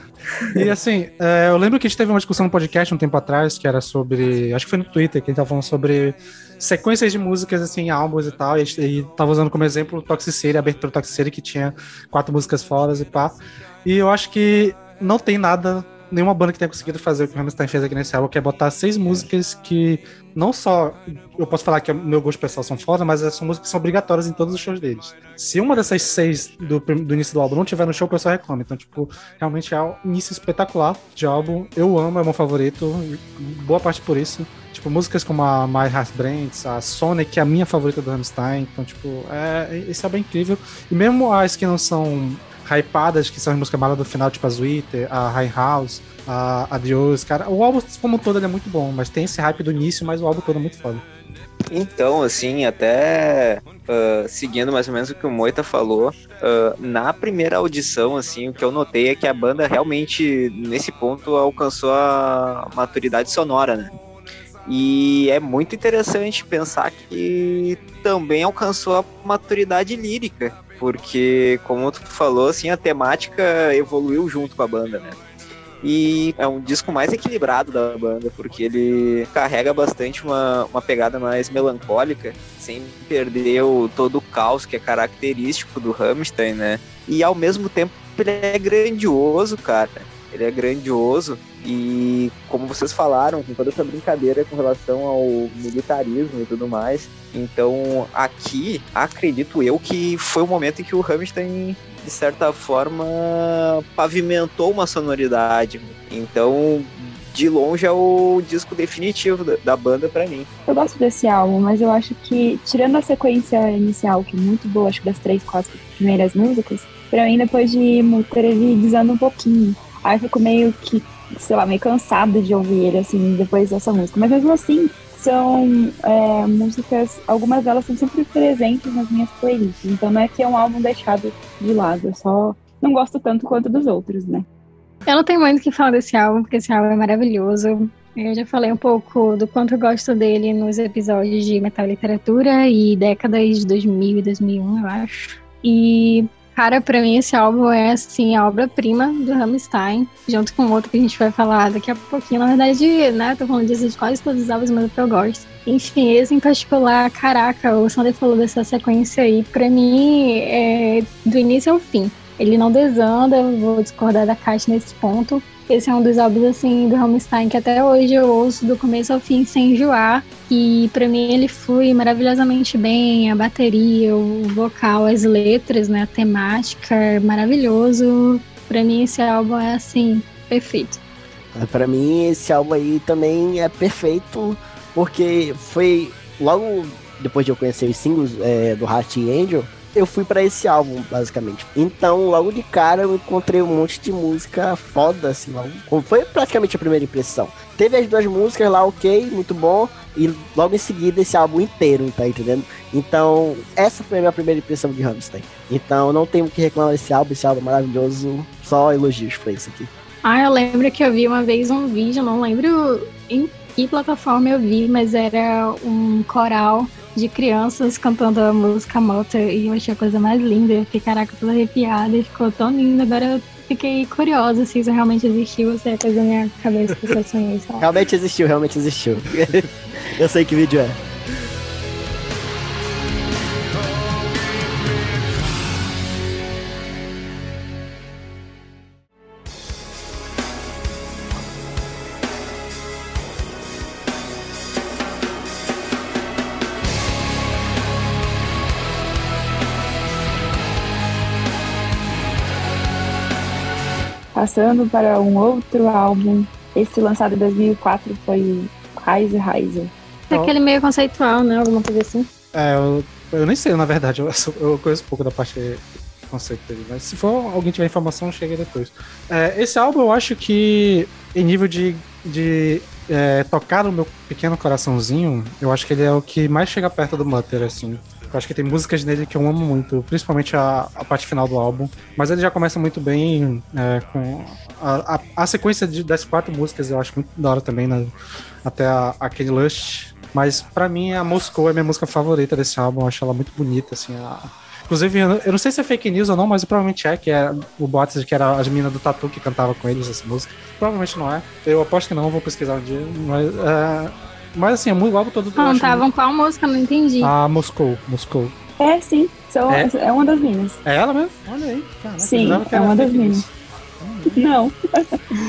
E assim, é, eu lembro que a gente teve uma discussão no podcast um tempo atrás, que era sobre. Acho que foi no Twitter, que a gente tava falando sobre sequências de músicas, assim, álbuns e tal. E, e tava usando como exemplo o Toxicity, a abertura Toxicity, que tinha quatro músicas foras e pá. E eu acho que não tem nada nenhuma banda que tenha conseguido fazer o que o Rammstein fez aqui nesse álbum, que é botar seis músicas que não só eu posso falar que o meu gosto pessoal são foda, mas são músicas que são obrigatórias em todos os shows deles. Se uma dessas seis do, do início do álbum não tiver no show, o pessoal reclama. Então, tipo, realmente é um início espetacular de álbum. Eu amo, é meu favorito. Boa parte por isso. Tipo, músicas como a My Heart Brands, a Sonic, que é a minha favorita do Rammstein. Então, tipo, é, esse álbum é incrível. E mesmo as que não são hypadas, que são as músicas malas do final, tipo a Twitter, a High House, a Adios, cara. O álbum como todo ele é muito bom, mas tem esse hype do início, mas o álbum todo é muito foda. Então, assim, até uh, seguindo mais ou menos o que o Moita falou, uh, na primeira audição, assim, o que eu notei é que a banda realmente, nesse ponto, alcançou a maturidade sonora, né? E é muito interessante pensar que também alcançou a maturidade lírica porque, como tu falou, assim, a temática evoluiu junto com a banda, né? E é um disco mais equilibrado da banda, porque ele carrega bastante uma, uma pegada mais melancólica, sem perder o, todo o caos que é característico do Rammstein, né? E ao mesmo tempo ele é grandioso, cara. Ele é grandioso e como vocês falaram, com toda essa brincadeira com relação ao militarismo e tudo mais. Então, aqui, acredito eu que foi o momento em que o Rammstein de certa forma pavimentou uma sonoridade. Então, de longe é o disco definitivo da, da banda para mim. Eu gosto desse álbum, mas eu acho que, tirando a sequência inicial, que é muito boa, acho que das três, quatro primeiras músicas, pra mim, depois de Mutter, ele desanda um pouquinho. Aí eu fico meio que, sei lá, meio cansada de ouvir ele, assim, depois dessa música. Mas mesmo assim, são é, músicas, algumas delas são sempre presentes nas minhas playlists. Então não é que é um álbum deixado de lado, eu só não gosto tanto quanto dos outros, né? Eu não tenho muito o que falar desse álbum, porque esse álbum é maravilhoso. Eu já falei um pouco do quanto eu gosto dele nos episódios de Metal Literatura e décadas de 2000 e 2001, eu acho. E, cara, pra mim esse álbum é, assim, a obra-prima do Rammstein, junto com outro que a gente vai falar daqui a pouquinho. Na verdade, né, tô falando disso de quase todos os álbuns, mas é que eu gosto. Enfim, esse em particular, caraca, o Sander falou dessa sequência aí, pra mim, é do início ao fim. Ele não desanda, eu vou discordar da Kat nesse ponto. Esse é um dos álbuns, assim, do Rammstein que até hoje eu ouço do começo ao fim sem enjoar. E para mim ele flui maravilhosamente bem, a bateria, o vocal, as letras, né, a temática, maravilhoso. Para mim esse álbum é, assim, perfeito. Para mim esse álbum aí também é perfeito, porque foi logo depois de eu conhecer os singles é, do Heart Angel, eu fui para esse álbum, basicamente. Então, logo de cara, eu encontrei um monte de música foda, assim, logo. Foi praticamente a primeira impressão. Teve as duas músicas lá, ok, muito bom. E logo em seguida esse álbum inteiro, tá entendendo? Então, essa foi a minha primeira impressão de Rammstein. Então, não tenho o que reclamar desse álbum, esse álbum é maravilhoso. Só elogios pra isso aqui. Ah, eu lembro que eu vi uma vez um vídeo, não lembro em que plataforma eu vi, mas era um coral de crianças cantando a música Motor e eu achei a coisa mais linda. Eu fiquei, caraca, toda arrepiada e ficou tão lindo. Agora eu fiquei curiosa se isso realmente existiu ou se é coisa da minha cabeça que eu sonhei, sabe? Realmente existiu, realmente existiu. eu sei que vídeo é. Passando para um outro álbum, esse lançado em 2004 foi Rise Rise. É aquele meio conceitual, né? Alguma coisa assim. É, eu, eu nem sei, na verdade. Eu, eu conheço pouco da parte de conceito dele. Mas se for alguém tiver informação, chega depois. É, esse álbum eu acho que, em nível de, de é, tocar no meu pequeno coraçãozinho, eu acho que ele é o que mais chega perto do Mutter, assim. Eu acho que tem músicas nele que eu amo muito, principalmente a, a parte final do álbum. Mas ele já começa muito bem é, com. A, a, a sequência de, das quatro músicas eu acho muito da hora também, né? até a, aquele Lush. Mas para mim a Moscou é minha música favorita desse álbum, eu acho ela muito bonita, assim. A... Inclusive, eu não sei se é fake news ou não, mas provavelmente é, que é o boatos que era as meninas do Tatu que cantava com eles essa música. Provavelmente não é. Eu aposto que não, vou pesquisar um dia. Mas, é, mas assim, o álbum todo. Cantavam qual música? Não entendi. Ah, Moscou, Moscou. É, sim. São, é? é uma das minas. É ela mesmo? Olha aí. Caraca, sim, é uma das minas. Não.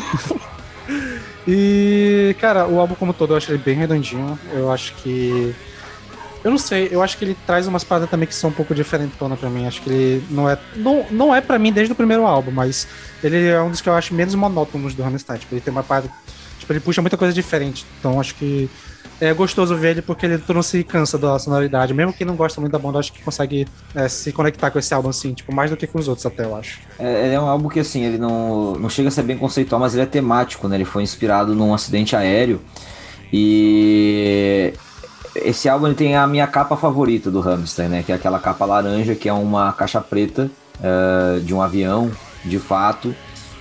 e, cara, o álbum como todo eu acho ele bem redondinho. Eu acho que. Eu não sei, eu acho que ele traz umas paradas também que são um pouco diferentona pra mim. Acho que ele não é. Não, não é pra mim desde o primeiro álbum, mas ele é um dos que eu acho menos monótonos do Rammstein. Tipo, ele tem uma parada. Tipo, ele puxa muita coisa diferente. Então acho que é gostoso ver ele porque ele não se cansa da sonoridade. Mesmo quem não gosta muito da banda, acho que consegue é, se conectar com esse álbum, assim, tipo, mais do que com os outros, até eu acho. É, é um álbum que, assim, ele não, não chega a ser bem conceitual, mas ele é temático, né? Ele foi inspirado num acidente aéreo. E esse álbum ele tem a minha capa favorita do Hamster, né? Que é aquela capa laranja, que é uma caixa preta uh, de um avião, de fato.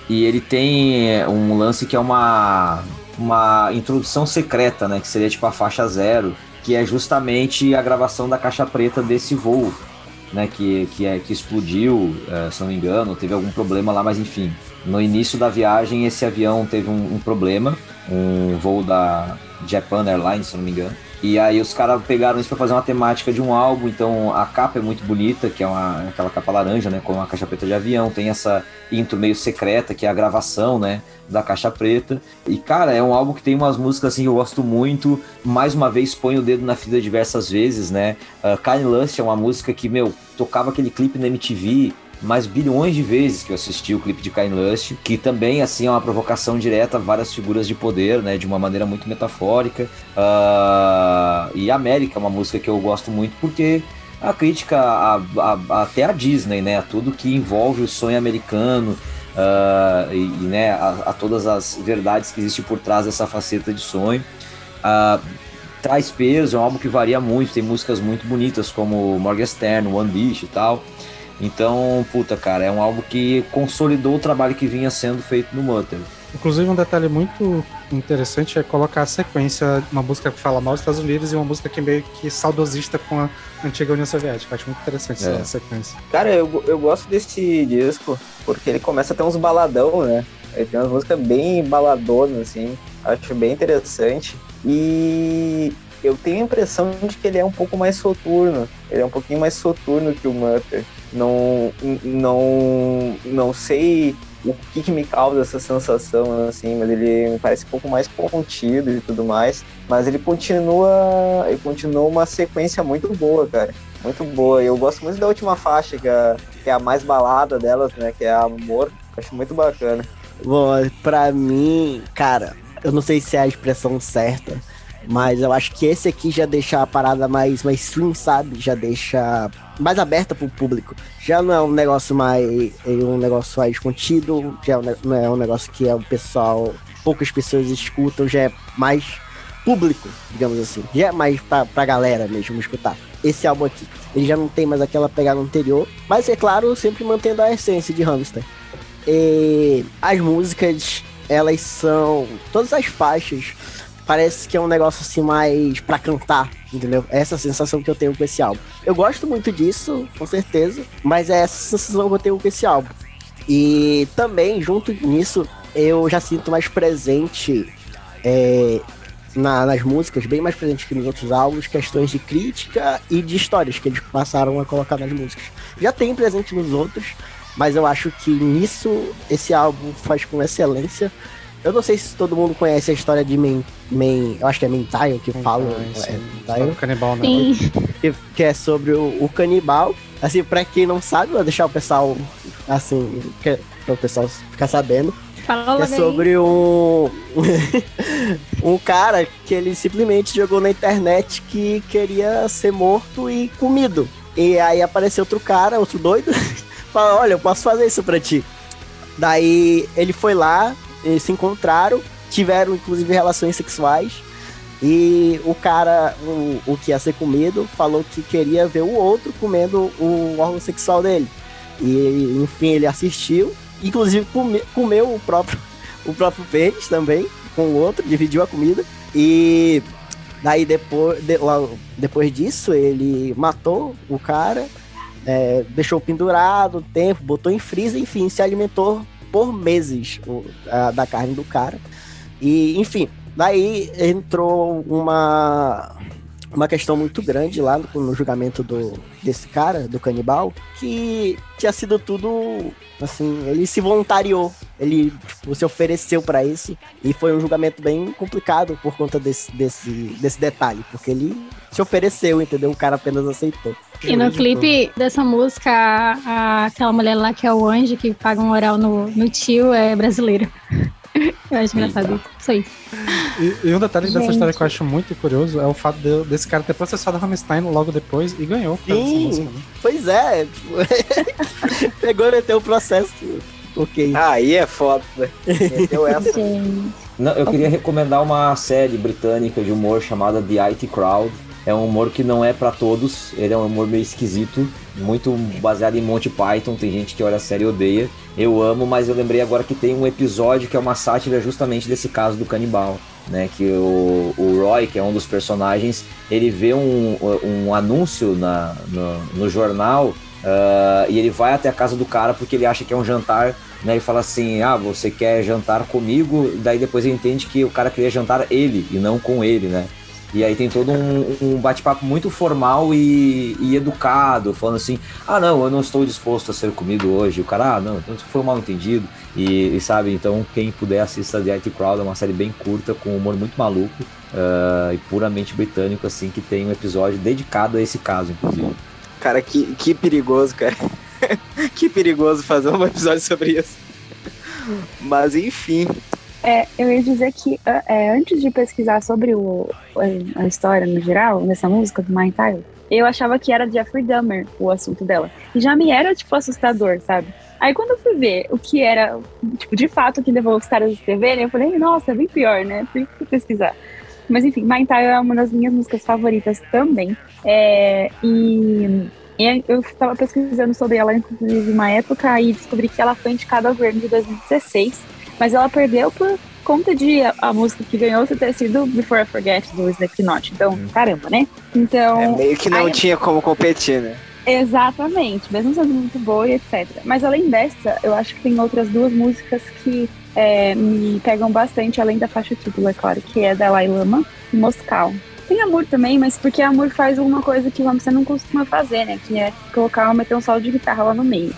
E ele tem um lance que é uma uma introdução secreta, né? Que seria tipo a faixa zero, que é justamente a gravação da caixa preta desse voo, né? Que, que, é, que explodiu, é, se não me engano, teve algum problema lá, mas enfim. No início da viagem, esse avião teve um, um problema, um voo da Japan Airlines, se não me engano. E aí os caras pegaram isso para fazer uma temática de um álbum, então a capa é muito bonita, que é uma, aquela capa laranja, né, com uma caixa preta de avião, tem essa intro meio secreta, que é a gravação, né, da caixa preta. E cara, é um álbum que tem umas músicas assim que eu gosto muito. Mais uma vez põe o dedo na ferida diversas vezes, né? Uh, Kind Lust é uma música que, meu, tocava aquele clipe na MTV, mais bilhões de vezes que eu assisti o clipe de Kain Lust, que também assim é uma provocação direta a várias figuras de poder, né, de uma maneira muito metafórica. Uh, e América é uma música que eu gosto muito porque a crítica a, a, até a Disney, né, a tudo que envolve o sonho americano. Uh, e, e, né, a, a, todas as verdades que existem por trás dessa faceta de sonho. Uh, traz peso, é um álbum que varia muito, tem músicas muito bonitas como Morgenstern, One Dish e tal. Então, puta, cara, é um álbum que consolidou o trabalho que vinha sendo feito no Mutter. Inclusive, um detalhe muito interessante é colocar a sequência, uma música que fala mal dos Estados Unidos e uma música que é meio que saudosista com a antiga União Soviética. Acho muito interessante é. essa sequência. Cara, eu, eu gosto desse disco porque ele começa a ter uns baladão, né? Ele tem umas músicas bem baladonas, assim. Acho bem interessante. E eu tenho a impressão de que ele é um pouco mais soturno. Ele é um pouquinho mais soturno que o Mutter. Não, não, não sei o que, que, me causa essa sensação, assim, mas ele me parece um pouco mais contido e tudo mais. Mas ele continua. Ele continua uma sequência muito boa, cara. Muito boa. Eu gosto muito da última faixa, que é, que é a mais balada delas, né? Que é a Amor. Acho muito bacana. Bom, pra mim, cara, eu não sei se é a expressão certa, mas eu acho que esse aqui já deixa a parada mais, stream, sabe? Já deixa mais aberta pro público. Já não é um negócio mais. É um negócio mais contido, já é não é um negócio que é o pessoal. Poucas pessoas escutam, já é mais público, digamos assim. Já é mais pra, pra galera mesmo escutar. Esse álbum aqui. Ele já não tem mais aquela pegada anterior. Mas é claro, sempre mantendo a essência de Hamster. E as músicas, elas são. Todas as faixas parece que é um negócio assim mais para cantar, entendeu? É essa sensação que eu tenho com esse álbum. Eu gosto muito disso, com certeza, mas é essa sensação que eu tenho com esse álbum. E também, junto nisso, eu já sinto mais presente é, na, nas músicas, bem mais presente que nos outros álbuns, questões de crítica e de histórias que eles passaram a colocar nas músicas. Já tem presente nos outros, mas eu acho que nisso esse álbum faz com excelência eu não sei se todo mundo conhece a história de Men, Men eu acho que é Mentaio que fala. É, o canibal, né? Que, que, é sobre o, o, canibal. Assim, pra quem não sabe, vou deixar o pessoal, assim, que, para o pessoal ficar sabendo. Fala é sobre um, um cara que ele simplesmente jogou na internet que queria ser morto e comido. E aí apareceu outro cara, outro doido, fala, olha, eu posso fazer isso pra ti. Daí ele foi lá, se encontraram, tiveram inclusive relações sexuais. E o cara, o, o que ia ser comido, falou que queria ver o outro comendo o órgão sexual dele. E enfim, ele assistiu, inclusive come, comeu o próprio, o próprio peixe também, com o outro, dividiu a comida. E daí depois, de, depois disso, ele matou o cara, é, deixou pendurado tempo, botou em freezer, enfim, se alimentou por meses o, a, da carne do cara. E, enfim, daí entrou uma, uma questão muito grande lá no, no, julgamento do, desse cara, do canibal, que tinha sido tudo assim, ele se voluntariou, ele tipo, se ofereceu para isso, e foi um julgamento bem complicado por conta desse, desse, desse detalhe, porque ele se ofereceu, entendeu? O cara apenas aceitou. E no clipe dessa música, a, aquela mulher lá que é o anjo, que paga um oral no, no tio, é brasileira. Eu acho engraçado isso. aí. E, e um detalhe Gente. dessa história que eu acho muito curioso é o fato de, desse cara ter processado a Rammstein logo depois e ganhou. Sim, música, né? pois é. Pegou e meteu o processo. Ok. Aí é foda. Meteu essa. Não, eu queria recomendar uma série britânica de humor chamada The IT Crowd é um humor que não é para todos, ele é um humor meio esquisito, muito baseado em Monty Python, tem gente que olha a série e odeia. Eu amo, mas eu lembrei agora que tem um episódio que é uma sátira justamente desse caso do canibal. Né, que o, o Roy, que é um dos personagens, ele vê um, um anúncio na, no, no jornal uh, e ele vai até a casa do cara porque ele acha que é um jantar né? Ele fala assim: ah, você quer jantar comigo? Daí depois ele entende que o cara queria jantar ele e não com ele, né? E aí tem todo um, um bate-papo muito formal e, e, educado, falando assim: ah, não, eu não estou disposto a ser comido hoje. O cara, ah, não, então foi um mal entendido. E, e, sabe, então quem puder assista The IT Crowd, é uma série bem curta, com humor muito maluco uh, e puramente britânico, assim, que tem um episódio dedicado a esse caso, inclusive. Cara, que, que perigoso, cara. que perigoso fazer um episódio sobre isso. Mas enfim, é, eu ia dizer que é, antes de pesquisar sobre o, a história no geral, dessa música do My Time, eu achava que era Jeffrey Dahmer o assunto dela. E já me era, tipo, assustador, sabe? Aí quando eu fui ver o que era, tipo, de fato que levou os caras a escreverem, eu falei, nossa, é bem pior, né? Fui, fui pesquisar. Mas enfim, My Time é uma das minhas músicas favoritas também. É, e, e eu estava pesquisando sobre ela, inclusive, uma época, e descobri que ela foi indicada ao Grammy de 2016 mas ela perdeu por conta de a, a, música que ganhou ter sido Before I Forget do Slipknot. Então, hum. caramba, né? Então. É meio que não aí, tinha como competir, né? Exatamente, mesmo sendo muito boa e etc. Mas além dessa, eu acho que tem outras duas músicas que é, me pegam bastante, além da faixa título, é claro, que é da Lai Lama e Moscal. Tem Amor também, mas porque Amor faz uma coisa que você não costuma fazer, né? Que é colocar, meter um solo de guitarra lá no meio.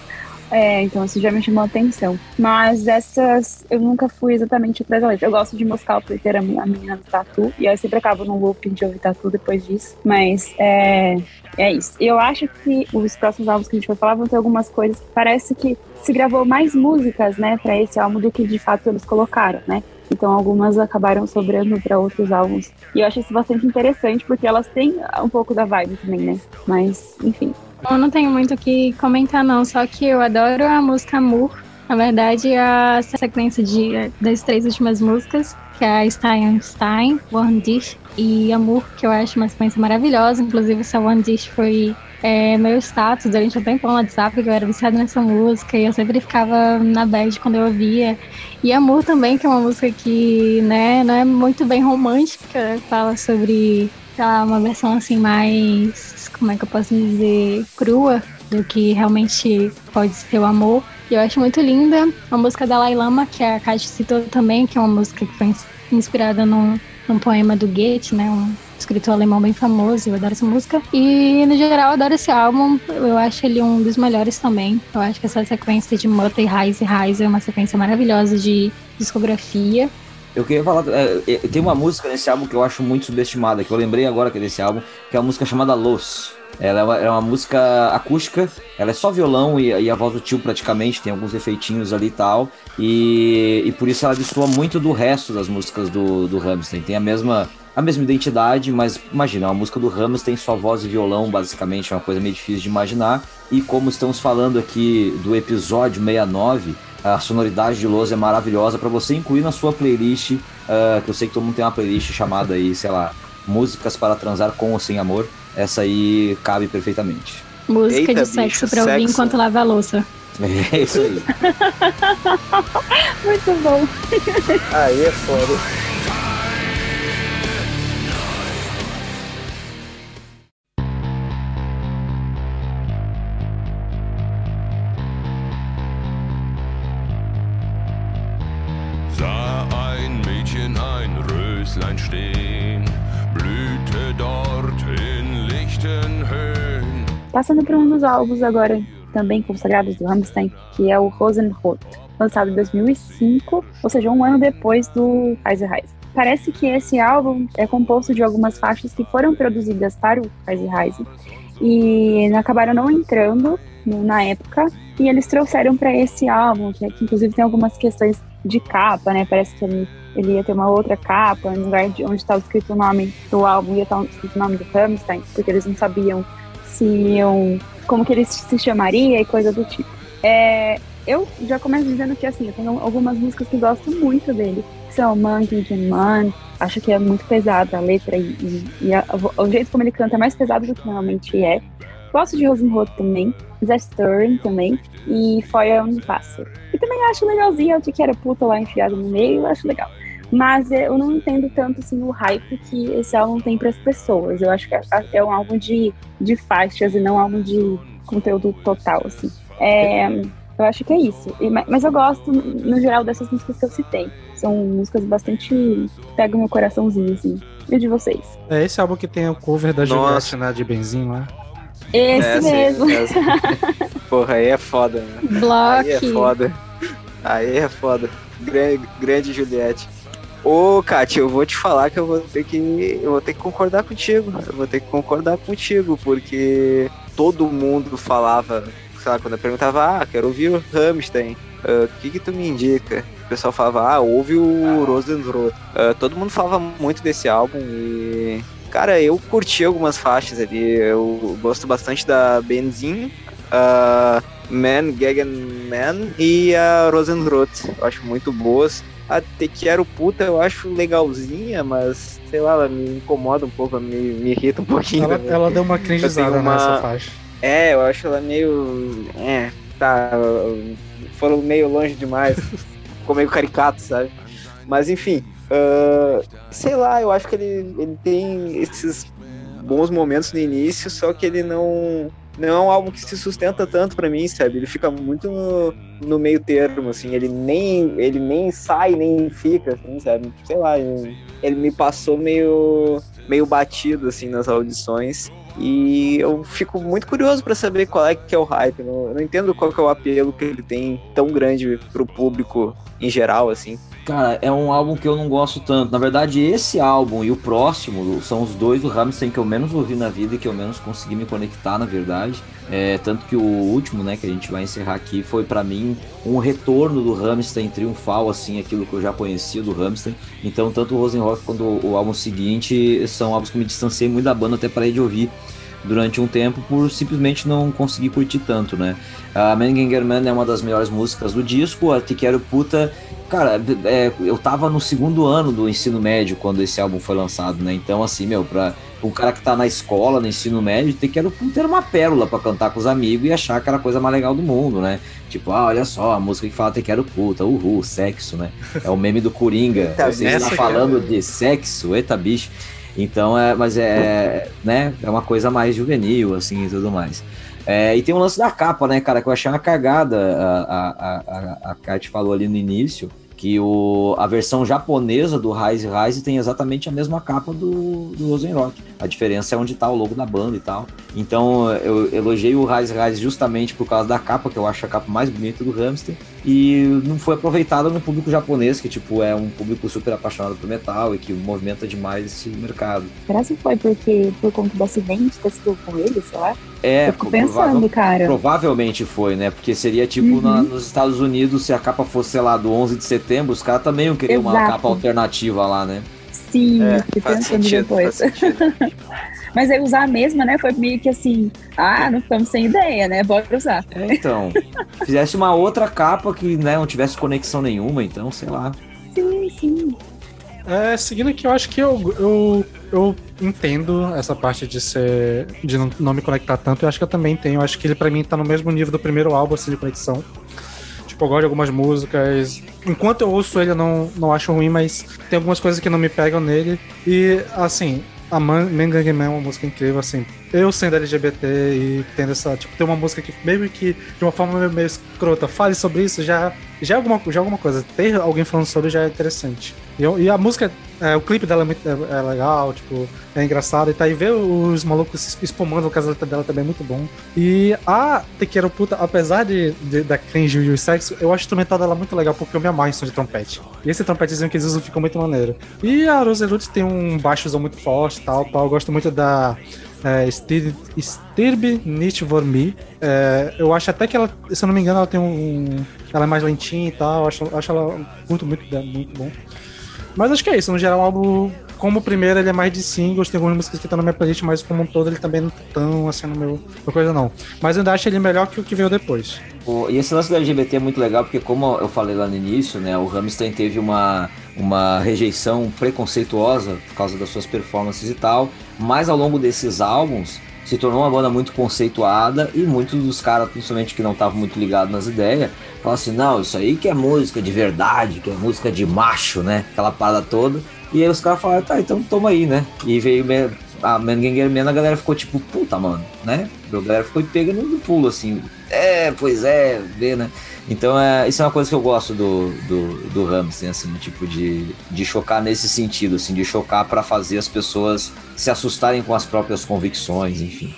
É, então isso já me chamou a atenção. Mas essas eu nunca fui exatamente atrás da letra. Eu gosto de Moscal por ter a menina do tatu. E eu sempre acabo no loop de ouvir tatu depois disso. Mas é, é isso. Eu acho que os próximos álbuns que a gente vai falar vão ter algumas coisas parece que se gravou mais músicas, né, para esse álbum do que de fato eles colocaram, né? Então algumas acabaram sobrando para outros álbuns. E eu acho isso bastante interessante porque elas têm um pouco da vibe também, né? Mas, enfim, eu não tenho muito o que comentar, não, só que eu adoro a música Amor. Na verdade, a sequência de, das três últimas músicas, que é a Stein Stein, One Dish e Amor, que eu acho uma sequência maravilhosa. Inclusive, essa One Dish foi é, meu status durante um tempo no WhatsApp, que eu era viciada nessa música e eu sempre ficava na bad quando eu ouvia. E Amor também, que é uma música que né, não é muito bem romântica, fala sobre lá, uma versão assim mais como é que eu posso dizer, crua do que realmente pode ser o amor. E eu acho muito linda a música da Lama, que a Kátia citou também, que é uma música que foi inspirada num, num poema do Goethe, né? Um escritor alemão bem famoso, eu adoro essa música. E, no geral, eu adoro esse álbum, eu acho ele um dos melhores também. Eu acho que essa sequência de Mutter e Rise Rise é uma sequência maravilhosa de discografia. Eu queria falar, é, é, tem uma música nesse álbum que eu acho muito subestimada, que eu lembrei agora que é desse álbum, que é a música chamada Los. Ela é uma, é uma música acústica, ela é só violão e, e, a voz do tio praticamente, tem alguns efeitinhos ali e tal, e, e por isso ela destoa muito do resto das músicas do, do Hamilton. Tem a mesma, a mesma identidade, mas imagina, a música do Ramos tem só voz e violão, basicamente, é uma coisa meio difícil de imaginar. E como estamos falando aqui do episódio 69, a sonoridade de Los é maravilhosa para você incluir na sua playlist, uh, que eu sei que todo mundo tem uma playlist chamada aí, sei lá, Músicas para Transar com ou Sem Amor. Essa aí cabe perfeitamente. Música Eita, de sexo para ouvir enquanto lava a louça. É isso aí. Muito bom. Aí é foda. Passando para um dos álbuns agora também consagrados do Rammstein, que é o Rosenrot, lançado em 2005, ou seja, um ano depois do Kaiser Reise. Parece que esse álbum é composto de algumas faixas que foram produzidas para o Kaiser Reise e acabaram não entrando na época e eles trouxeram para esse álbum, que, que, inclusive tem algumas questões de capa, né? Parece que ele, ele ia ter uma outra capa, no lugar de onde estava escrito o nome do álbum ia estar escrito o nome do Rammstein, porque eles não sabiam se iam, como que ele se chamaria e coisa do tipo. É, eu já começo dizendo que assim, eu tenho algumas músicas que gosto muito dele. São Monkey and Man, acho que é muito pesada a letra e, e, e a, o jeito como ele canta é mais pesado do que normalmente é. Gosto de Rosenrot também, Zé Stern também, e Fire on Pássaro. E também acho legalzinho, eu que era puta lá enfiado no meio, acho legal. Mas eu não entendo tanto assim, o hype que esse álbum tem para as pessoas. Eu acho que é, é um álbum de, de faixas e não um álbum de conteúdo total, assim. É, eu acho que é isso. E, mas eu gosto, no geral, dessas músicas que eu citei. São músicas bastante. pegam meu coraçãozinho, assim. E de vocês? É esse álbum que tem o cover da Nossa. Juliette, né, de Benzin lá. Esse aí, mesmo. essa. Porra, aí é foda, né? Aí é Block. foda. Aí é foda. Grande, grande Juliette. Ô, Kátia, eu vou te falar que eu vou ter que. Eu vou ter que concordar contigo. Eu vou ter que concordar contigo, porque todo mundo falava, sabe, quando eu perguntava, ah, quero ouvir o Rammstein. ah, O que que tu me indica? O pessoal falava, ah, ouve o Rosenrot. Ah, todo mundo falava muito desse álbum e. Cara, eu curti algumas faixas ali. Eu gosto bastante da Benzin, a Man Gegen Man e a Rosenrot. Eu acho muito boas. A Quero Puta eu acho legalzinha, mas sei lá, ela me incomoda um pouco, me, me irrita um pouquinho. Ela, ela deu uma cringezada tenho uma- nessa faixa. É, eu acho ela meio. É, tá. Foram meio longe demais. Ficou meio caricato, sabe? Mas enfim. ah, sei lá, eu acho que ele, ele tem esses bons momentos no início, só que ele não. Não é um álbum que se sustenta tanto pra mim, sabe? Ele fica muito no, no meio termo, assim. Ele nem, ele nem sai, nem fica, assim, sabe? Sei lá, ele, ele me passou meio, meio batido, assim, nas audições. E eu fico muito curioso pra saber qual é que é o hype. Eu não, eu não entendo qual é o apelo que ele tem tão grande pro público em geral, assim. Cara, é um álbum que eu não gosto tanto. Na verdade, esse álbum e o próximo são os dois do Rammstein que eu menos ouvi na vida e que eu menos consegui me conectar, na verdade. É, tanto que o último, né, que a gente vai encerrar aqui, foi pra mim um retorno do Rammstein triunfal, assim, aquilo que eu já conhecia do Rammstein. Então, tanto o Rosenrock quanto o álbum seguinte são álbuns que me distanciei muito da banda, até parei de ouvir durante um tempo por simplesmente não conseguir curtir tanto, né? A Man é uma das melhores músicas do disco, a Te Quero Puta, cara, é, eu tava no segundo ano do ensino médio quando esse álbum foi lançado, né? Então, assim, meu, pra um cara que tá na escola, no ensino médio, Te Quero Puta era uma pérola pra cantar com os amigos e achar que era a coisa mais legal do mundo, né? Tipo, ah, olha só, a música que fala Te Quero Puta, uhul, sexo, né? É o meme do Coringa, Eita, você essa está que é- falando de sexo, eita bicho. Então, é, mas é, né, é uma coisa mais juvenil, assim, e tudo mais. É, e tem um lance da capa, né, cara, que eu achei uma cagada. A, a, a, a Kat falou ali no início que o, a versão japonesa do Rise Rise tem exatamente a mesma capa do, do Rosenrock. A diferença é onde tá o logo da banda e tal. Então eu elogiei o Rise Rise justamente por causa da capa, que eu acho a capa mais bonita do Hamster. E não foi aproveitada no público japonês, que tipo é um público super apaixonado por metal e que movimenta demais esse mercado. Será que foi porque por conta do acidente que sido com ele, sei lá? É, Eu fico pensando, cara. Provavelmente foi, né? Porque seria tipo Uhum. na- nos Estados Unidos, se a capa fosse, sei lá, do 11 de setembro, os caras também iam querer uma Exato. capa alternativa lá, né? Sim, É, fiquei pensando sentido, depois. Mas aí usar a mesma, né? Foi meio que assim, ah, não ficamos sem ideia, né? Bora usar. É, então. fizesse uma outra capa que né, não tivesse conexão nenhuma, então, sei lá. Sim, sim. É, seguindo aqui, eu acho que eu, eu, eu entendo essa parte de ser. de não, não me conectar tanto. Eu acho que eu também tenho. Eu acho que ele pra mim tá no mesmo nível do primeiro álbum assim, de conexão. Tipo, eu gosto de algumas músicas. Enquanto eu ouço ele, eu não, não acho ruim, mas tem algumas coisas que não me pegam nele. E, assim, a Man Man Gang Man é uma música incrível, assim. Eu sendo LGBT e tendo essa. Tipo, ter uma música que, mesmo que de uma forma meio, escrota, fale sobre isso, já, já, é alguma, já é alguma coisa. Ter alguém falando sobre já é interessante. E, eu- e a música, é, o clipe dela é, muito, é, é legal, tipo, é engraçado. E tá aí ver os malucos espumando, o casamento dela também é muito bom. E a Te Quero Puta, apesar de, de- da cringe e o sexo, eu acho o instrumental dela muito legal porque eu me amarro em som de trompete. E esse trompetezinho que eles usam fica muito maneiro. E a Rose Lutz tem um baixozão muito forte e tal, tal. Eu gosto muito da é, Stir- Stirb nicht vor mir. É, eu acho até que ela, se eu não me engano, ela tem um. Ela é mais lentinha e tal. Eu acho, acho ela muito, muito, muito bom. Mas acho que é isso. No geral, o álbum, como o primeiro, ele é mais de singles. Tem algumas músicas que estão na minha playlist, mas como um todo, ele também não tá tão assim no meu. Coisa não. Mas eu ainda acho ele melhor que o que veio depois. E esse lance do LGBT é muito legal, porque como eu falei lá no início, né, o Rammstein teve uma, uma rejeição preconceituosa por causa das suas performances e tal, mas ao longo desses álbuns se tornou uma banda muito conceituada e muitos dos caras, principalmente que não estavam muito ligados nas ideias, falaram assim, não, isso aí que é música de verdade, que é música de macho, né, aquela parada toda. E aí os caras falaram, tá, então toma aí, né? E veio a Man Ganger Man, a galera ficou tipo, puta, mano, né? A galera ficou pegando no pulo, assim. É, pois é, vê, né? Então, é, isso é uma coisa que eu gosto do, do, do Ramstein, assim, tipo, de, de chocar nesse sentido, assim, de chocar para fazer as pessoas se assustarem com as próprias convicções, enfim.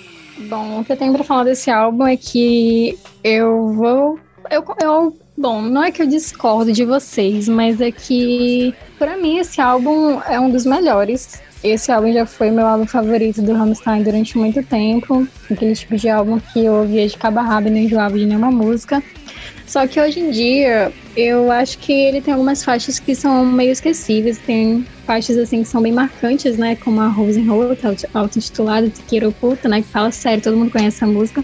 Bom, o que eu tenho pra falar desse álbum é que eu vou. Eu, eu, bom, não é que eu discordo de vocês, mas é que, pra mim, esse álbum é um dos melhores. Esse álbum já foi meu álbum favorito do Rammstein durante muito tempo. Aquele tipo de álbum que eu ouvia de cabo a rabo e não enjoava de nenhuma música. Só que hoje em dia, eu acho que ele tem algumas faixas que são meio esquecíveis. Tem faixas assim que são bem marcantes, né? Como a Rosenholt, auto-intitulada Tequeiro Puta, né? Que fala sério, todo mundo conhece essa música.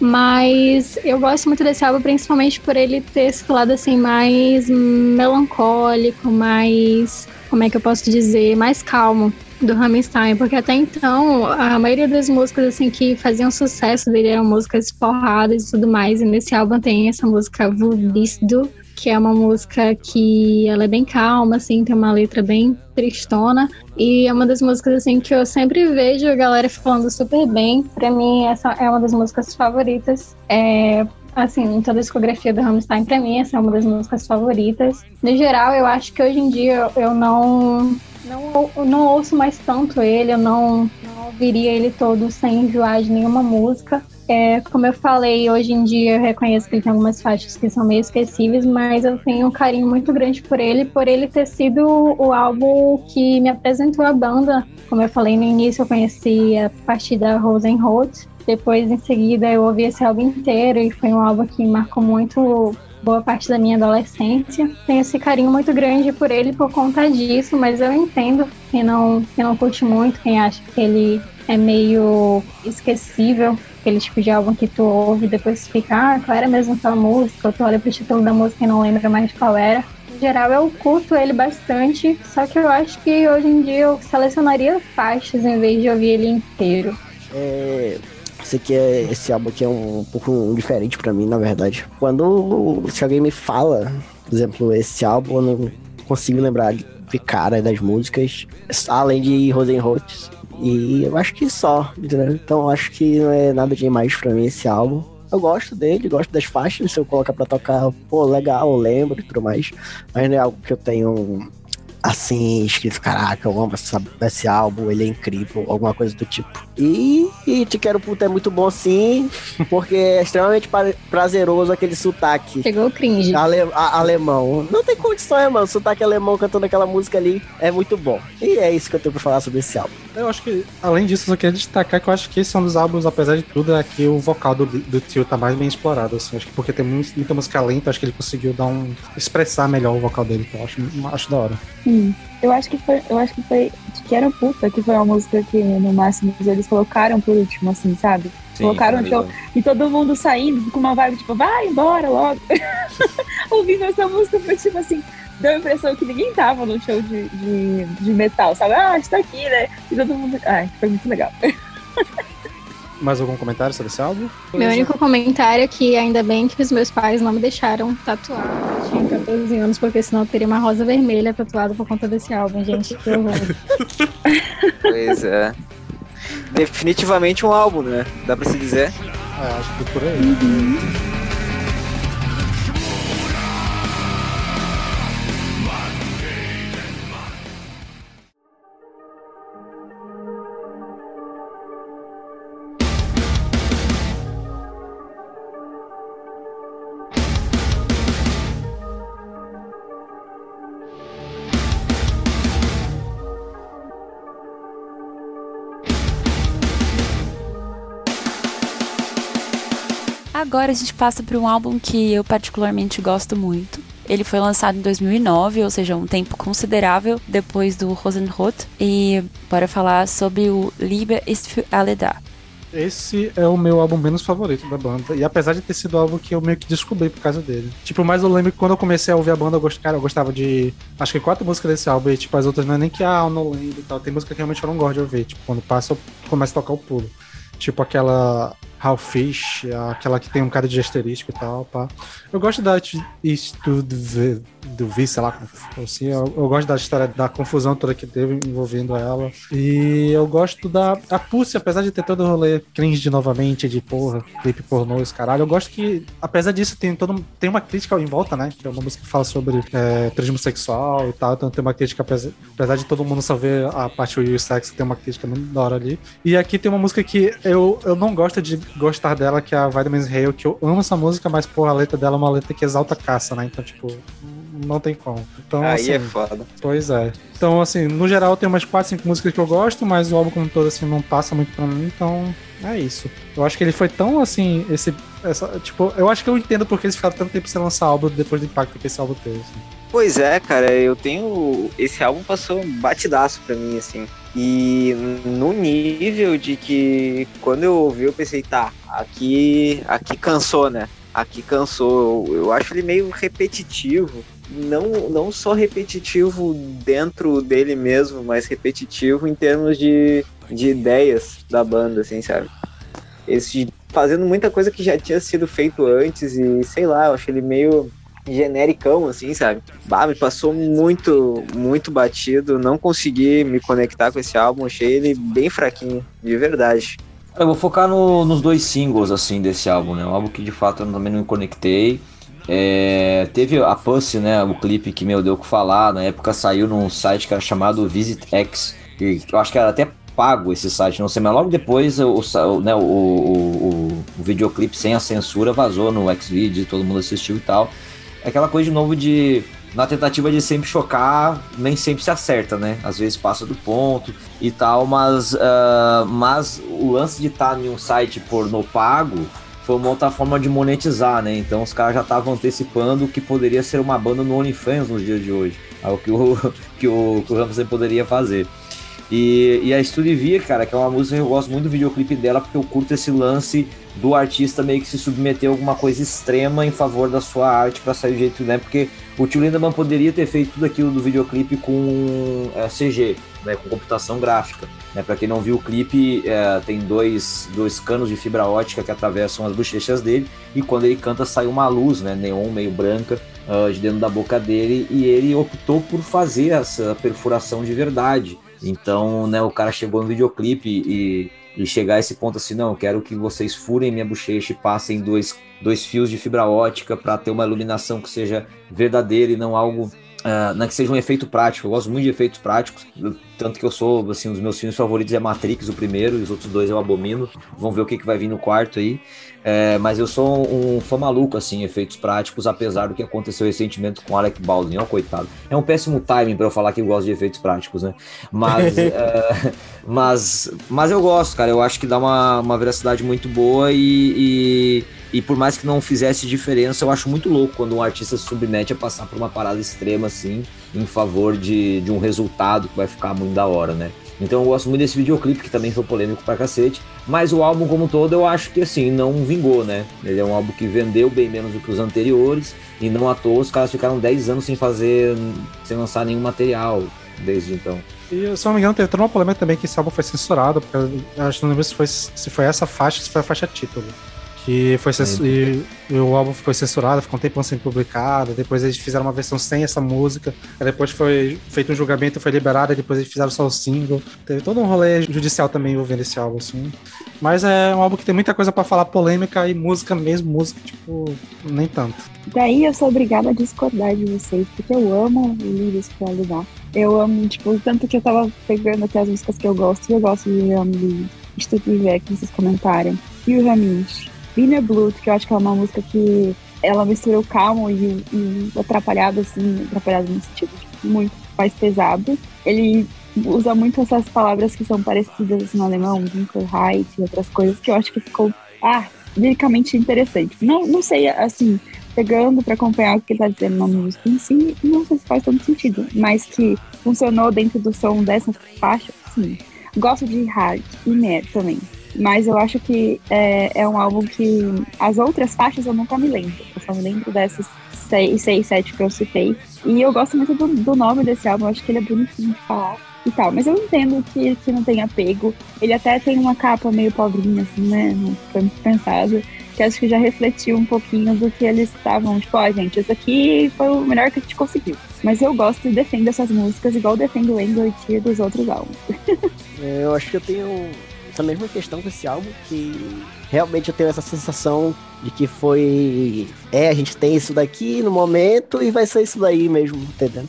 Mas eu gosto muito desse álbum, principalmente por ele ter esse lado assim mais melancólico, mais. Como é que eu posso dizer? Mais calmo do Rammstein, porque até então a maioria das músicas assim que faziam sucesso dele eram músicas porradas e tudo mais, e nesse álbum tem essa música Vudisto, que é uma música que ela é bem calma, assim, tem uma letra bem tristona, e é uma das músicas assim que eu sempre vejo a galera falando super bem. Para mim essa é uma das músicas favoritas. É, assim, em toda a discografia do Rammstein, pra mim, essa é uma das músicas favoritas. No geral, eu acho que hoje em dia eu não não, não ouço mais tanto ele, eu não, não ouviria ele todo sem enjoar de nenhuma música. É, como eu falei, hoje em dia eu reconheço que ele tem algumas faixas que são meio esquecíveis, mas eu tenho um carinho muito grande por ele, por ele ter sido o álbum que me apresentou a banda. Como eu falei no início, eu conheci a partir da Rosenholt. Depois, em seguida, eu ouvi esse álbum inteiro e foi um álbum que marcou muito boa parte da minha adolescência. Tenho esse carinho muito grande por ele por conta disso, mas eu entendo quem não, quem não curte muito, quem acha que ele é meio esquecível, aquele tipo de álbum que tu ouve e depois fica, ah, qual era mesmo aquela música? Ou tu olha pro título da música e não lembra mais qual era. Em geral, eu curto ele bastante, só que eu acho que hoje em dia eu selecionaria faixas em vez de ouvir ele inteiro. É, sei que é, esse álbum aqui é um, um pouco diferente para mim, na verdade. Quando se alguém me fala, por exemplo, esse álbum, eu não consigo lembrar de cara das músicas, além de Rosenholtz. E eu acho que só, entendeu? Então eu acho que não é nada demais para mim esse álbum. Eu gosto dele, gosto das faixas, se eu colocar pra tocar, pô, legal, lembro e tudo mais. Mas não é algo que eu tenho assim, escrito, caraca, eu amo essa, esse álbum, ele é incrível, alguma coisa do tipo. E, e Te Quero Puta é muito bom sim, porque é extremamente prazeroso aquele sotaque. Chegou o cringe. Ale, a, alemão. Não tem condições, mano, o sotaque alemão cantando aquela música ali é muito bom. E é isso que eu tenho pra falar sobre esse álbum. Eu acho que, além disso, eu só queria destacar que eu acho que esse é um dos álbuns, apesar de tudo, é que o vocal do, do tio tá mais bem explorado, assim. Acho que porque tem muita música lenta, acho que ele conseguiu dar um. expressar melhor o vocal dele, então acho, acho da hora. Eu acho que foi, eu acho que foi que era puta, que foi uma música que no máximo eles colocaram por último, assim, sabe? Sim, colocaram show, e todo mundo saindo com uma vibe tipo, vai embora logo. Ouvindo essa música foi tipo assim, deu a impressão que ninguém tava no show de, de, de metal, sabe? Ah, está aqui, né? E todo mundo. Ai, foi muito legal. Mais algum comentário sobre esse álbum? Meu único comentário é que ainda bem que os meus pais não me deixaram tatuar. Tinha 14 anos, porque senão eu teria uma rosa vermelha tatuada por conta desse álbum, gente. Que horror. Pois é. Definitivamente um álbum, né? Dá pra se dizer. É, acho que por aí. Uhum. Agora a gente passa para um álbum que eu particularmente gosto muito. Ele foi lançado em 2009, ou seja, um tempo considerável depois do Rosenrot. E bora falar sobre o Liebe ist für alle da. Esse é o meu álbum menos favorito da banda. E apesar de ter sido algo que eu meio que descobri por causa dele. Tipo, mas eu lembro que quando eu comecei a ouvir a banda, eu gostava, cara, eu gostava de. Acho que quatro músicas desse álbum. E, tipo, as outras não é nem que ah, eu não lembro e tal. Tem música que realmente eu não gosto de ouvir. Tipo, quando passa, eu começo a tocar o pulo. Tipo aquela Half Fish, aquela que tem um cara de asterisco e tal, pá. Eu gosto da estudo do, Vi, sei lá assim. Eu, eu, gosto da história da confusão toda que teve envolvendo ela. E eu gosto da a Pussy, apesar de ter todo o rolê cringe novamente, de porra, clipe pornô, esse caralho. Eu gosto que, apesar disso, tem, todo, tem uma crítica em volta, né? Que é uma música que fala sobre é, turismo sexual e tal. Então tem uma crítica, apesar, de todo mundo só ver a parte do sexo, tem uma crítica muito da hora ali. E aqui tem uma música que eu, eu não gosto de gostar dela, que é a Vitamins Hail, que eu amo essa música, mas, porra, a letra dela é uma letra que exalta a caça, né? Então, tipo, não tem como. Então, Aí assim, é foda. Pois é. Então, assim, no geral tem umas 4, 5 músicas que eu gosto, mas o álbum como todo, assim, não passa muito pra mim, então é isso. Eu acho que ele foi tão, assim, esse... Essa, tipo, eu acho que eu entendo porque eles ficaram tanto tempo sem lançar álbum depois do impacto que esse álbum teve, assim. Pois é, cara, eu tenho. Esse álbum passou batidaço pra mim, assim. E no nível de que quando eu ouvi, eu pensei, tá, aqui, aqui cansou, né? Aqui cansou. Eu, eu acho ele meio repetitivo. Não, não só repetitivo dentro dele mesmo, mas repetitivo em termos de, de ideias da banda, assim, sabe? Esse, fazendo muita coisa que já tinha sido feito antes e sei lá, eu acho ele meio genericão, assim, sabe? Bah, me passou muito, muito batido. Não consegui me conectar com esse álbum. Achei ele bem fraquinho, de verdade. Eu vou focar no, nos dois singles, assim, desse álbum, né? Um álbum que de fato eu também não me conectei. É, teve a Pussy, né? O clipe que, meu, deu o que falar. Na época saiu num site que era chamado Visit X. E eu acho que era até pago esse site, não sei, mas logo depois o, o, né, o, o, o videoclipe sem a censura vazou no Xvideo, todo mundo assistiu e tal. É aquela coisa de novo de. Na tentativa de sempre chocar, nem sempre se acerta, né? Às vezes passa do ponto e tal, mas, uh, mas o lance de estar tá em um site pornô pago foi uma outra forma de monetizar, né? Então os caras já estavam antecipando o que poderia ser uma banda no OnlyFans nos dias de hoje. Algo que o, que o, que o Ramsey poderia fazer. E, e a Studivia, cara, que é uma música que eu gosto muito do videoclipe dela, porque eu curto esse lance do artista meio que se submeter a alguma coisa extrema em favor da sua arte para sair do jeito, né? Porque o Tio Lindemann poderia ter feito tudo aquilo do videoclipe com é, CG, né? Com computação gráfica. Né? Para quem não viu o clipe, é, tem dois, dois canos de fibra ótica que atravessam as bochechas dele e quando ele canta sai uma luz, né? Neon meio branca uh, de dentro da boca dele e ele optou por fazer essa perfuração de verdade. Então, né, o cara chegou no videoclipe e, e chegar a esse ponto assim, não, quero que vocês furem minha bochecha e passem dois, dois fios de fibra ótica para ter uma iluminação que seja verdadeira e não algo Uh, não é que seja um efeito prático, eu gosto muito de efeitos práticos, tanto que eu sou, assim, um dos meus filmes favoritos é Matrix, o primeiro, e os outros dois eu abomino, vamos ver o que, que vai vir no quarto aí, é, mas eu sou um fã maluco, assim, efeitos práticos, apesar do que aconteceu recentemente com Alec Baldwin, ó, coitado. É um péssimo timing para eu falar que eu gosto de efeitos práticos, né, mas, é, mas, mas eu gosto, cara, eu acho que dá uma, uma veracidade muito boa e, e e por mais que não fizesse diferença, eu acho muito louco quando um artista se submete a passar por uma parada extrema assim, em favor de, de um resultado que vai ficar muito da hora, né? Então eu gosto muito desse videoclipe, que também foi polêmico pra cacete. Mas o álbum como um todo eu acho que assim, não vingou, né? Ele é um álbum que vendeu bem menos do que os anteriores. E não à toa os caras ficaram 10 anos sem fazer, sem lançar nenhum material desde então. E se não me engano, teve toda uma polêmica também que esse álbum foi censurado, porque eu acho que não lembro se foi, se foi essa faixa, se foi a faixa título. Que foi e, e o álbum foi censurado, ficou um tempo sem publicado. Depois eles fizeram uma versão sem essa música. depois foi feito um julgamento, foi liberado. depois eles fizeram só o single. Teve todo um rolê judicial também envolvendo esse álbum, assim. Mas é um álbum que tem muita coisa para falar polêmica e música mesmo, música, tipo, nem tanto. Daí eu sou obrigada a discordar de vocês, porque eu amo livros pra lidar. Eu amo, tipo, tanto que eu tava pegando aqui as músicas que eu gosto, e eu gosto de Amo Estúpido ver que vocês comentarem. E o Raminch. Winner Blood, que eu acho que é uma música que ela mistura o calmo e, e o atrapalhado, assim, atrapalhado no sentido tipo, muito mais pesado. Ele usa muito essas palavras que são parecidas assim, no alemão, Dunkelheit e outras coisas, que eu acho que ficou, ah, liricamente interessante. Não, não sei, assim, pegando para acompanhar o que ele tá dizendo na música em si, não sei se faz tanto sentido, mas que funcionou dentro do som dessa faixa, sim. Gosto de hard e mer também. Mas eu acho que é, é um álbum que as outras faixas eu nunca me lembro. Eu só me lembro dessas seis, seis sete que eu citei. E eu gosto muito do, do nome desse álbum, eu acho que ele é bonitinho de falar. e tal. Mas eu entendo que, que não tem apego. Ele até tem uma capa meio pobrinha, assim, né? Não foi muito pensado. Que acho que já refletiu um pouquinho do que eles estavam. Tipo, ó, gente, isso aqui foi o melhor que a gente conseguiu. Mas eu gosto e defendo essas músicas, igual defendo o Angel e Tear dos outros álbuns. É, Eu acho que eu tenho essa mesma questão com esse álbum, que realmente eu tenho essa sensação de que foi. É, a gente tem isso daqui no momento e vai ser isso daí mesmo, entendendo?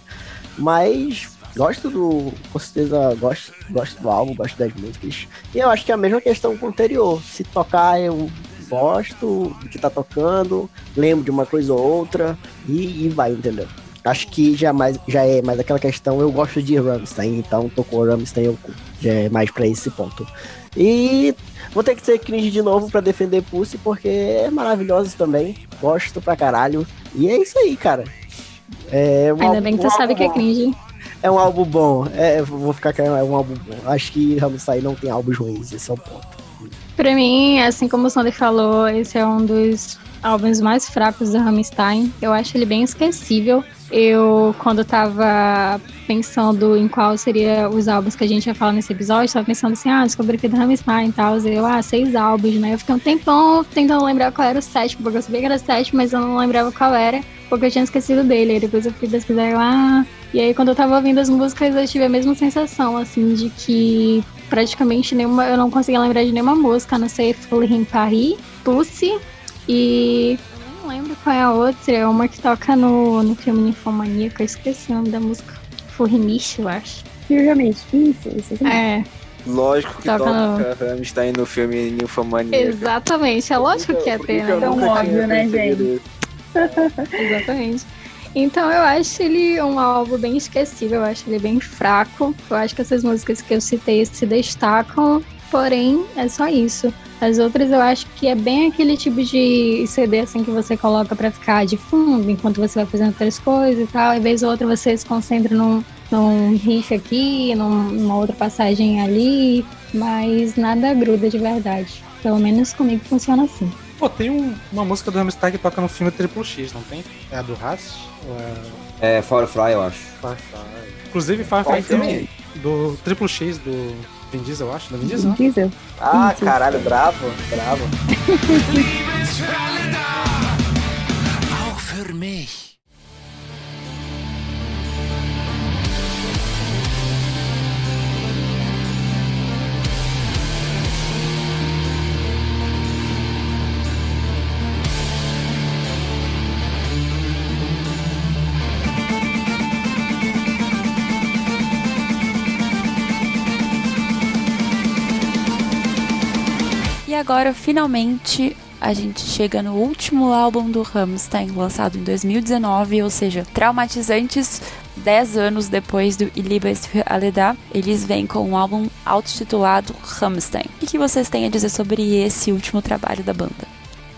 Mas gosto do. Com certeza gosto, gosto do álbum, gosto das músicas. E eu acho que é a mesma questão com o anterior. Se tocar, eu gosto do que tá tocando, lembro de uma coisa ou outra e, e vai, entendeu? Acho que já, mais, já é mais aquela questão, eu gosto de Rammstein, então tocou Rammstein, eu já é mais pra esse ponto. E vou ter que ser cringe de novo pra defender Pussy, porque é maravilhoso também, gosto pra caralho. E é isso aí, cara. É um Ainda bem que tu sabe que é cringe. É um álbum bom, é, vou ficar com é um álbum bom. Acho que Rammstein não tem álbuns ruins, esse é o ponto. Pra mim, assim como o Sandy falou, esse é um dos álbuns mais fracos do Rammstein. Eu acho ele bem esquecível. Eu, quando tava pensando em qual seria os álbuns que a gente ia falar nesse episódio, tava pensando assim, ah, descobri do Rammstein e tal. Eu, ah, seis álbuns, né? Eu fiquei um tempão tentando lembrar qual era o sétimo, porque eu sabia que era sete, mas eu não lembrava qual era, porque eu tinha esquecido dele. Aí depois eu fui pesquisar ah... E aí, quando eu tava ouvindo as músicas, eu tive a mesma sensação, assim, de que praticamente nenhuma, eu não conseguia lembrar de nenhuma música, a não ser Folie in Paris, Pussy e. Lembro qual é a outra, é uma que toca no, no filme Ninfomaníaca, eu esqueci o nome da música. Furrimish, eu acho. Firmamente. Isso, isso. isso. É, Lógico que Toca toca Rammstein no filme Nymphomania. exatamente, é lógico que é ter, né? Tão óbvio, né, gente? Exatamente. Então eu acho ele um álbum bem esquecível, eu acho ele bem fraco. Eu acho que essas músicas que eu citei se destacam, porém é só isso. As outras eu acho que é bem aquele tipo de CD assim que você coloca pra ficar de fundo enquanto você vai fazendo outras coisas e tal. Às vez ou outra você se concentra num, num riff aqui, num- numa outra passagem ali, mas nada gruda de verdade. Pelo menos comigo funciona assim. Pô, tem um- uma música do Rammstein que toca no filme Triple X, não tem? É a do Rast? Ou é É Firefly, eu acho. Firefly? Inclusive, Firefly tem do Triple X do Vin Diesel, eu acho. Do Vin Diesel? né? Diesel. Ah, Isso. caralho, bravo, bravo. Auch für mich. Agora, finalmente, a gente chega no último álbum do Rammstein, lançado em 2019, ou seja, traumatizantes 10 anos depois do es für alle eles vêm com um álbum autotitulado Rammstein. O que que vocês têm a dizer sobre esse último trabalho da banda?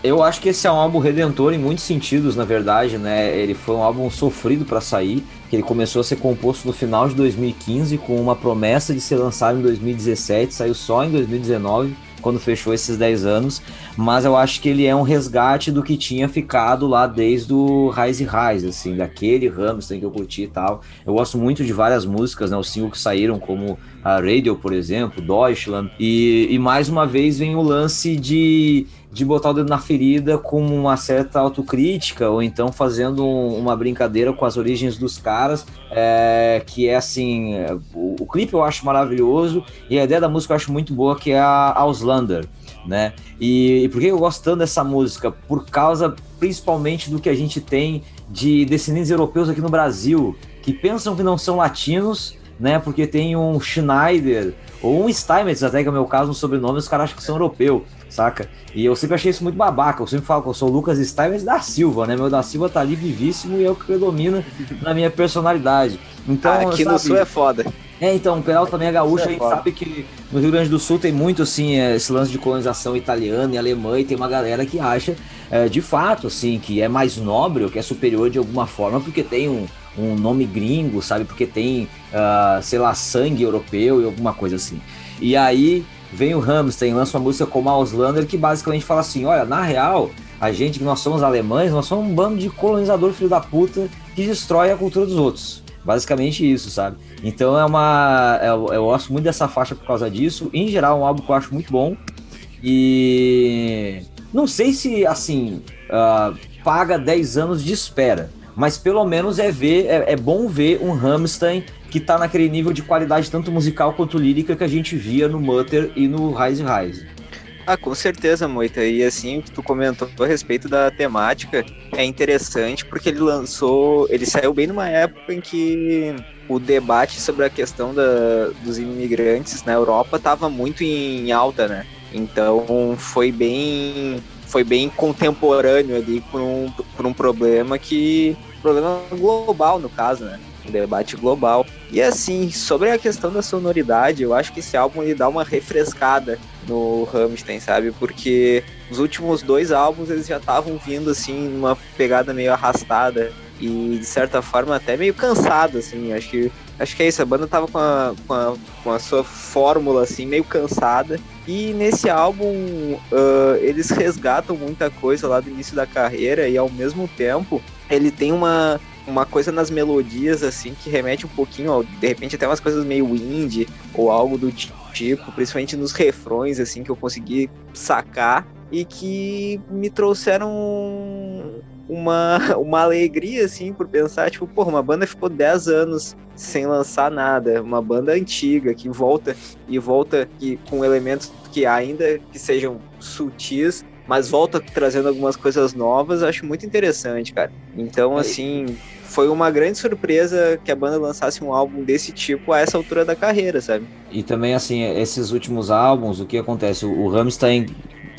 Eu acho que esse é um álbum redentor em muitos sentidos, na verdade, né? Ele foi um álbum sofrido para sair, que ele começou a ser composto no final de 2015 com uma promessa de ser lançado em 2017, saiu só em 2019, quando fechou esses 10 anos, mas eu acho que ele é um resgate do que tinha ficado lá desde o Rise Rise, assim, daquele Rammstein que eu curti e tal. Eu gosto muito de várias músicas, né? Os singles que saíram, como a Radio, por exemplo, Deutschland, e, e mais uma vez vem o lance de de botar o dedo na ferida com uma certa autocrítica, ou então fazendo um- uma brincadeira com as origens dos caras, é, que é assim, é, o, o clipe eu acho maravilhoso, e a ideia da música eu acho muito boa, que é a Auslander, né? E, e por que eu gosto tanto dessa música? Por causa principalmente do que a gente tem de descendentes europeus aqui no Brasil, que pensam que não são latinos, né? Porque tem um Schneider, ou um Steinmetz até, que é o meu caso, no sobrenome, os caras acham que são europeu, saca? E eu sempre achei isso muito babaca. Eu sempre falo que eu sou o Lucas Steinmetz da Silva, né? Meu da Silva tá ali vivíssimo e é o que predomina na minha personalidade. Então, Aqui no sabe, sul é foda. é, então, o Peralta também é gaúcho, é a gente foda. sabe que no Rio Grande do Sul tem muito, assim, é, esse lance de colonização italiana e alemã, e tem uma galera que acha, é, de fato, assim, que é mais nobre ou que é superior de alguma forma, porque tem um, um nome gringo, sabe? Porque tem, ah, sei lá, sangue europeu e alguma coisa assim. E aí vem o Hamstein, lança uma música como Auslander, que basicamente fala assim, olha, na real, a gente que nós somos alemães, nós somos um bando de colonizador filho da puta que destrói a cultura dos outros Basicamente isso, sabe? Então é uma. Eu, eu gosto muito dessa faixa por causa disso. Em geral, é um álbum que eu acho muito bom. E não sei se assim uh, paga 10 anos de espera, mas pelo menos é ver, é, é bom ver um Rammstein que tá naquele nível de qualidade tanto musical quanto lírica que a gente via no Mutter e no Rise Rise. Ah, com certeza, Moita. E assim, o que tu comentou a respeito da temática é interessante porque ele lançou. Ele saiu bem numa época em que o debate sobre a questão da, dos imigrantes na Europa estava muito em alta, né? Então foi bem. Foi bem contemporâneo ali por um, por um problema que. Problema global, no caso, né? Um debate global. E assim, sobre a questão da sonoridade, eu acho que esse álbum ele dá uma refrescada no Rammstein, sabe? Porque os últimos dois álbuns eles já estavam vindo assim numa pegada meio arrastada e de certa forma até meio cansado assim. Acho que acho que é isso, a banda tava com a, com a, com a sua fórmula assim meio cansada. E nesse álbum uh, eles resgatam muita coisa lá do início da carreira e ao mesmo tempo ele tem uma uma coisa nas melodias, assim, que remete um pouquinho, ó, de repente até umas coisas meio indie, ou algo do tipo, principalmente nos refrões, assim, que eu consegui sacar, e que me trouxeram uma, uma alegria, assim, por pensar, tipo, porra, uma banda ficou 10 anos sem lançar nada, uma banda antiga, que volta, e volta que, com elementos que ainda que sejam sutis, mas volta trazendo algumas coisas novas, acho muito interessante, cara. Então, assim, foi uma grande surpresa que a banda lançasse um álbum desse tipo a essa altura da carreira, sabe? E também, assim, esses últimos álbuns, o que acontece? O Rammstein,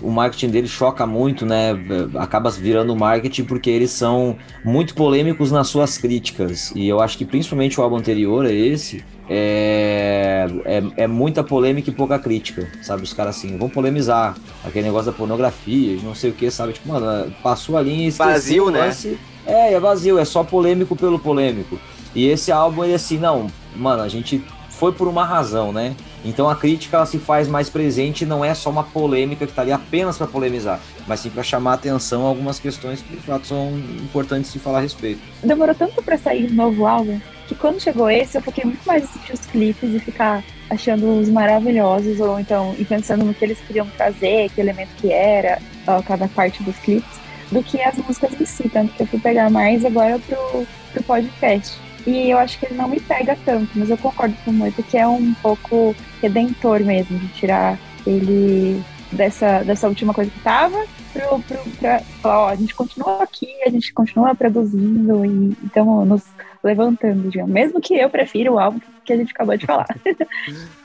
o marketing dele choca muito, né? Acaba virando marketing porque eles são muito polêmicos nas suas críticas. E eu acho que principalmente o álbum anterior a esse, é, é, é, muita polêmica e pouca crítica, sabe? Os caras assim, vão polemizar aquele negócio da pornografia, não sei o que, sabe? Tipo, mano, passou a linha e Vazio, né? lance. É, é vazio, é só polêmico pelo polêmico. E esse álbum, ele assim, não, mano, a gente foi por uma razão, né? Então a crítica ela se faz mais presente, não é só uma polêmica que tá ali apenas para polemizar, mas sim para chamar atenção a algumas questões que de fato são importantes de falar a respeito. Demorou tanto para sair um novo álbum que quando chegou esse eu fiquei muito mais assistir os clipes e ficar achando os maravilhosos ou então e pensando no que eles queriam trazer, que elemento que era, ó, cada parte dos clipes, do que as músicas em si, tanto que eu fui pegar mais agora pro, pro podcast. E eu acho que ele não me pega tanto, mas eu concordo com muito que é um pouco redentor mesmo, de tirar ele dessa, dessa última coisa que tava pro, pro, pra falar, ó, a gente continua aqui, a gente continua produzindo e estamos nos levantando, digamos. Mesmo que eu prefira o álbum que a gente acabou de falar.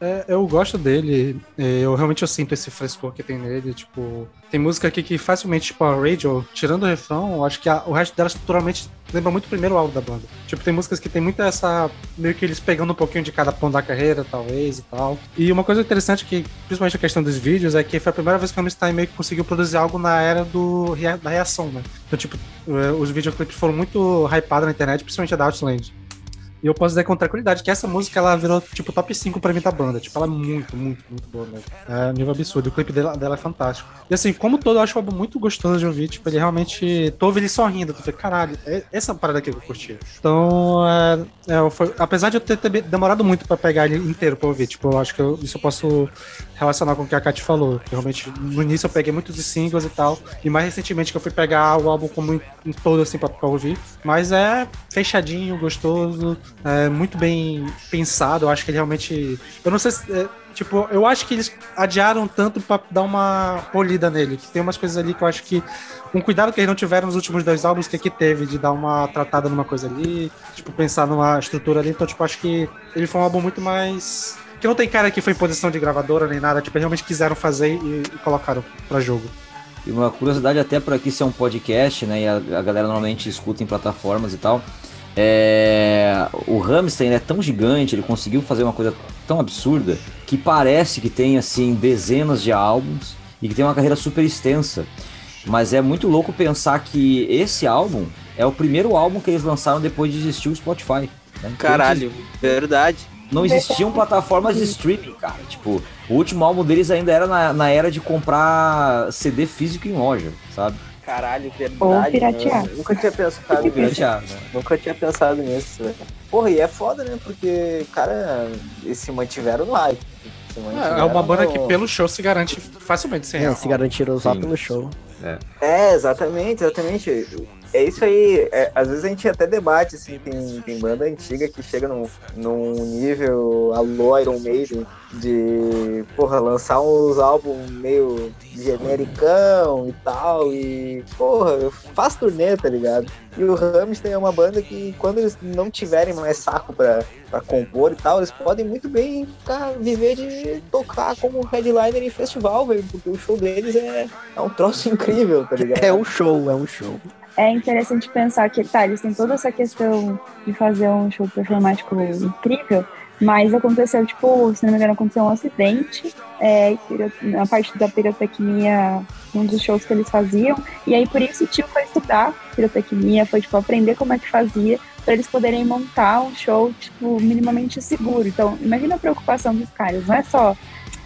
É, eu gosto dele, é, eu realmente eu sinto esse frescor que tem nele, tipo, tem música aqui que facilmente, tipo, a Radio, tirando o refrão, acho que a, o resto dela estruturalmente lembra muito o primeiro álbum da banda. Tipo, tem músicas que tem muita essa, meio que eles pegando um pouquinho de cada ponto da carreira, talvez, e tal. E uma coisa interessante que, principalmente a questão dos vídeos, é que foi a primeira vez que o Rammstein meio que conseguiu produzir algo na era do, da reação, né? Então, tipo, é, os videoclipes foram muito hypados na internet, principalmente a da Outland. E eu posso dizer com tranquilidade que essa música ela virou tipo top 5 pra mim da banda. Tipo, ela é muito, muito, muito boa mesmo. É um nível absurdo. O clipe dela, dela é fantástico. E assim, como todo, eu acho o álbum muito gostoso de ouvir. Tipo, ele realmente. Tô ouvindo ele sorrindo. Tu falei, caralho, é essa parada aqui que eu curti. Então, é, é, foi, apesar de eu ter, ter, demorado muito pra pegar ele inteiro pra ouvir, tipo, eu acho que eu, isso eu posso relacionar com o que a Kat falou. Realmente, no início eu peguei muitos singles e tal. E mais recentemente que eu fui pegar o álbum como em, todo, assim, pra, pra ouvir. Mas é fechadinho, gostoso é, muito bem pensado. Eu acho que ele realmente. Eu não sei se. É, tipo, eu acho que eles adiaram tanto para dar uma polida nele. Que tem umas coisas ali que eu acho que. Um cuidado que eles não tiveram nos últimos dois álbuns, que aqui teve, de dar uma tratada numa coisa ali, tipo, pensar numa estrutura ali. Então, tipo, acho que ele foi um álbum muito mais. Que não tem cara que foi em posição de gravadora nem nada, tipo, realmente quiseram fazer e, e colocaram para jogo. E uma curiosidade até por aqui ser um podcast, né? E a, a galera normalmente escuta em plataformas e tal. É, o Hamster é tão gigante, ele conseguiu fazer uma coisa tão absurda que parece que tem assim dezenas de álbuns e que tem uma carreira super extensa. Mas é muito louco pensar que esse álbum é o primeiro álbum que eles lançaram depois de existir o Spotify. Né? Caralho, verdade. Não existiam plataformas de streaming, cara. Tipo, o último álbum deles ainda era na, na era de comprar CD físico em loja, sabe? Caralho, verdade. Ou né? piratear. Nunca tinha pensado nisso. Piratear, né? Nunca tinha pensado nisso, velho. Porra, e é foda, né? Porque, cara, eles se mantiveram no hype. É, mantiveram é uma banda no- que pelo show se garante facilmente sem É, se garantiram só Sim. pelo show. É, exatamente, exatamente. É isso aí. é, às vezes a gente até debate, assim, tem, tem banda antiga que chega num, num nível alô Iron Maiden de, porra, lançar uns álbuns meio genericão e tal, e, porra, faz turnê, tá ligado? E o Rammstein é uma banda que, quando eles não tiverem mais saco pra, pra compor e tal, eles podem muito bem ficar, viver de tocar como headliner em festival, velho, porque o show deles é, é um troço incrível, tá ligado? É um show, é um show. É interessante pensar que, tá, eles têm toda essa questão de fazer um show performático incrível, mas aconteceu, tipo, se não me engano, aconteceu um acidente é, na parte da pirotecnia, um dos shows que eles faziam, e aí por isso o tio foi estudar pirotecnia, foi, tipo, aprender como é que fazia, para eles poderem montar um show, tipo, minimamente seguro. Então, imagina a preocupação dos caras, não é só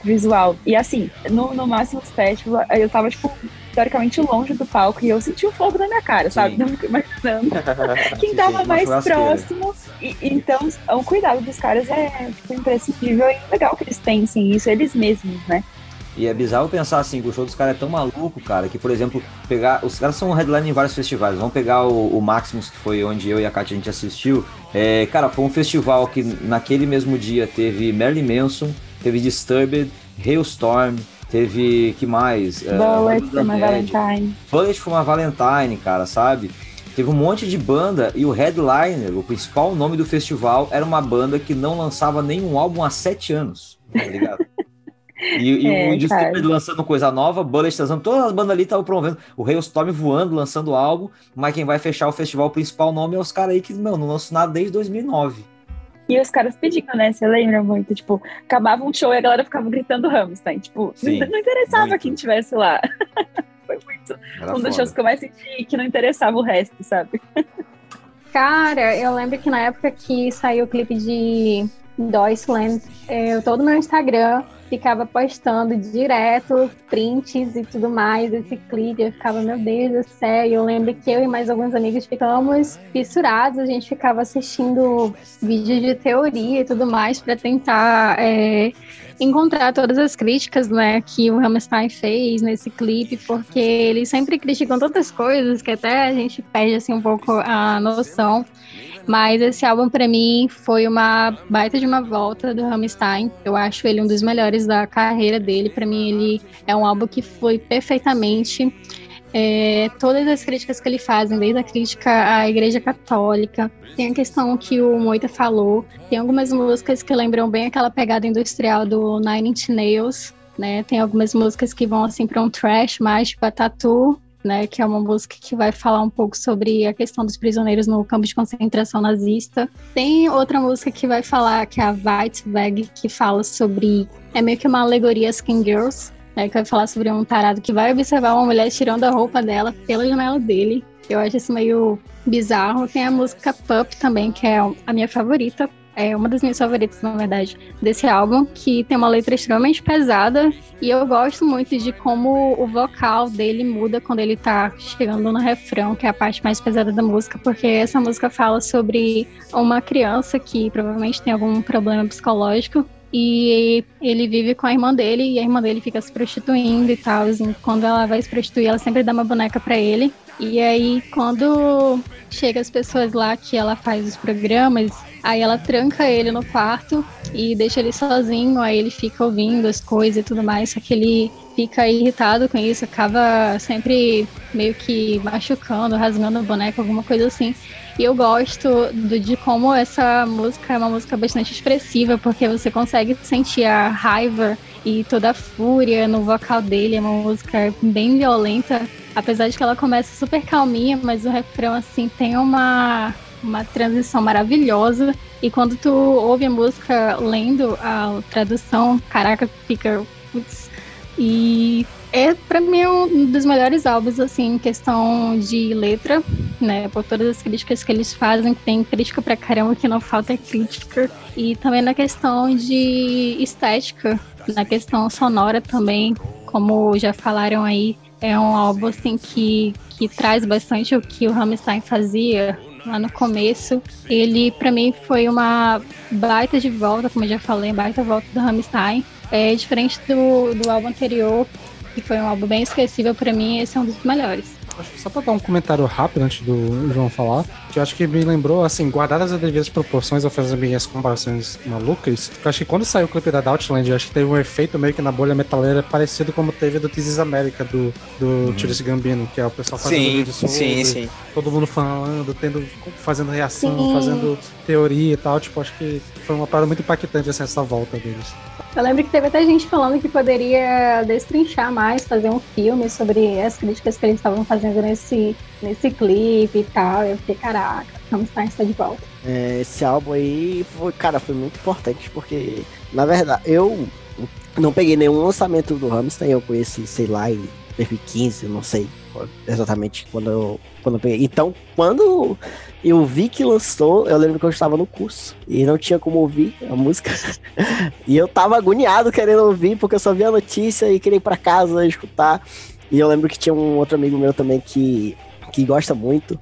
visual. E assim, no, no Máximos Festival, eu tava, tipo, teoricamente longe do palco e eu senti o fogo na minha cara, sabe? Sim. Não fico imaginando quem tava mais próximo. E, então, o cuidado dos caras é tipo, imprescindível e legal que eles pensem isso, eles mesmos, né? E é bizarro pensar assim, que o show dos caras é tão maluco, cara, que, por exemplo, pegar. Os caras são headline em vários festivais. Vamos pegar o, o Maximus, que foi onde eu e a Kátia a gente assistiu. É, cara, foi um festival que naquele mesmo dia teve Marilyn Manson, teve Disturbed, Hailstorm, teve. que mais? É, Bullet, Banda My Dead. Valentine. Bullet for uma Valentine, cara, sabe? Teve um monte de banda e o headliner, o principal nome do festival, era uma banda que não lançava nenhum álbum há sete anos, tá ligado? E, e É, o Disturbed cara. lançando coisa nova, Bullet lançando, todas as bandas ali estavam promovendo. O Hailstorm voando, lançando álbum, mas quem vai fechar o festival o principal nome é os caras aí que, meu, não lançam nada desde 2009. E os caras pedindo, né? Você lembra muito? Tipo, acabava um show e a galera ficava gritando Rammstein. Tipo, Sim, não, interessava muito. quem estivesse lá. Foi muito. Era um dos shows que eu mais senti que não interessava o resto, sabe? Cara, eu lembro que na época que saiu o clipe de Deutschland, eu todo meu Instagram ficava postando direto prints e tudo mais desse clipe. Eu ficava, meu Deus do céu. E eu lembro que eu e mais alguns amigos ficamos fissurados. A gente ficava assistindo vídeos de teoria e tudo mais para tentar é, encontrar todas as críticas né, que o Rammstein fez nesse clipe, porque eles sempre criticam tantas coisas que até a gente perde assim, um pouco a noção. Mas esse álbum, pra mim, foi uma baita de uma volta do Rammstein. Eu acho ele um dos melhores da carreira dele. Pra mim, ele é um álbum que foi perfeitamente é, todas as críticas que ele faz, desde a crítica à Igreja Católica, tem a questão que o Moita falou, tem algumas músicas que lembram bem aquela pegada industrial do Nine Inch Nails, né? Tem algumas músicas que vão assim para um trash mais tipo a né, que é uma música que vai falar um pouco sobre a questão dos prisioneiros no campo de concentração nazista. Tem outra música que vai falar, que é a Weitweg, que fala sobre. É meio que uma alegoria Skin Girls, né, que vai falar sobre um tarado que vai observar uma mulher tirando a roupa dela pela janela dele. Eu acho isso meio bizarro. Tem a música Pup também, que é a minha favorita. É uma das minhas favoritas, na verdade, desse álbum, que tem uma letra extremamente pesada. E eu gosto muito de como o vocal dele muda quando ele tá chegando no refrão, que é a parte mais pesada da música, porque essa música fala sobre uma criança que provavelmente tem algum problema psicológico. E ele vive com a irmã dele e a irmã dele fica se prostituindo e tal. E quando ela vai se prostituir, ela sempre dá uma boneca pra ele. E aí, quando chega as pessoas lá que ela faz os programas, aí ela tranca ele no quarto e deixa ele sozinho, aí ele fica ouvindo as coisas e tudo mais, só que ele fica irritado com isso, acaba sempre meio que machucando, rasgando a boneca, alguma coisa assim. E eu gosto do- de como essa música é uma música bastante expressiva, porque você consegue sentir a raiva e toda a fúria no vocal dele. É uma música bem violenta, apesar de que ela começa super calminha, mas o refrão assim tem uma uma transição maravilhosa. E quando tu ouve a música lendo a tradução, caraca, fica putz, e é pra mim um dos melhores álbuns assim em questão de letra, né? Por todas as críticas que eles fazem, tem crítica pra caramba que não falta é crítica e também na questão de estética, na questão sonora também, Como já falaram aí, é um álbum assim que, que traz bastante o que o Rammstein fazia lá no começo. Ele, para mim, foi uma baita de volta, como eu já falei, baita volta do Rammstein. É diferente do, do álbum anterior, que foi um álbum bem esquecível para mim, esse é um dos melhores. Só pra dar um comentário rápido antes do João falar, que eu acho que me lembrou, assim, guardadas as devidas proporções, eu fazer minhas comparações malucas, eu acho que quando saiu o clipe da Outland, eu acho que teve um efeito meio que na bolha metaleira parecido como teve do This is America, do, do uhum. Gambino, que é o pessoal fazendo Sim, vídeo sobre, sim, sim. todo mundo falando, tendo, fazendo reação, Sim. fazendo teoria e tal, tipo, acho que foi uma parada muito impactante, assim, essa volta deles. Eu lembro que teve até gente falando que poderia destrinchar mais, fazer um filme sobre as críticas que eles estavam fazendo nesse, nesse clipe e tal. Eu fiquei, caraca, Rammstein está de volta. É, esse álbum aí, foi, cara, foi muito importante, porque, na verdade, eu não peguei nenhum lançamento do Rammstein, eu conheci, sei lá, em 2015, não sei exatamente quando eu, quando eu peguei. Então, quando eu vi que lançou, eu lembro que eu estava no curso e não tinha como ouvir a música. e eu tava agoniado querendo ouvir, porque eu só via a notícia e queria ir pra casa escutar. E eu lembro que tinha um outro amigo meu também que, que gosta muito.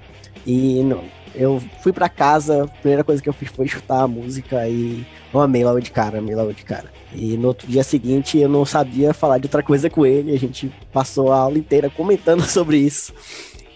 E não, eu fui pra casa, a primeira coisa que eu fiz foi escutar a música e eu amei logo de cara, amei logo de cara. E no outro dia seguinte eu não sabia falar de outra coisa com ele, a gente passou a aula inteira comentando sobre isso.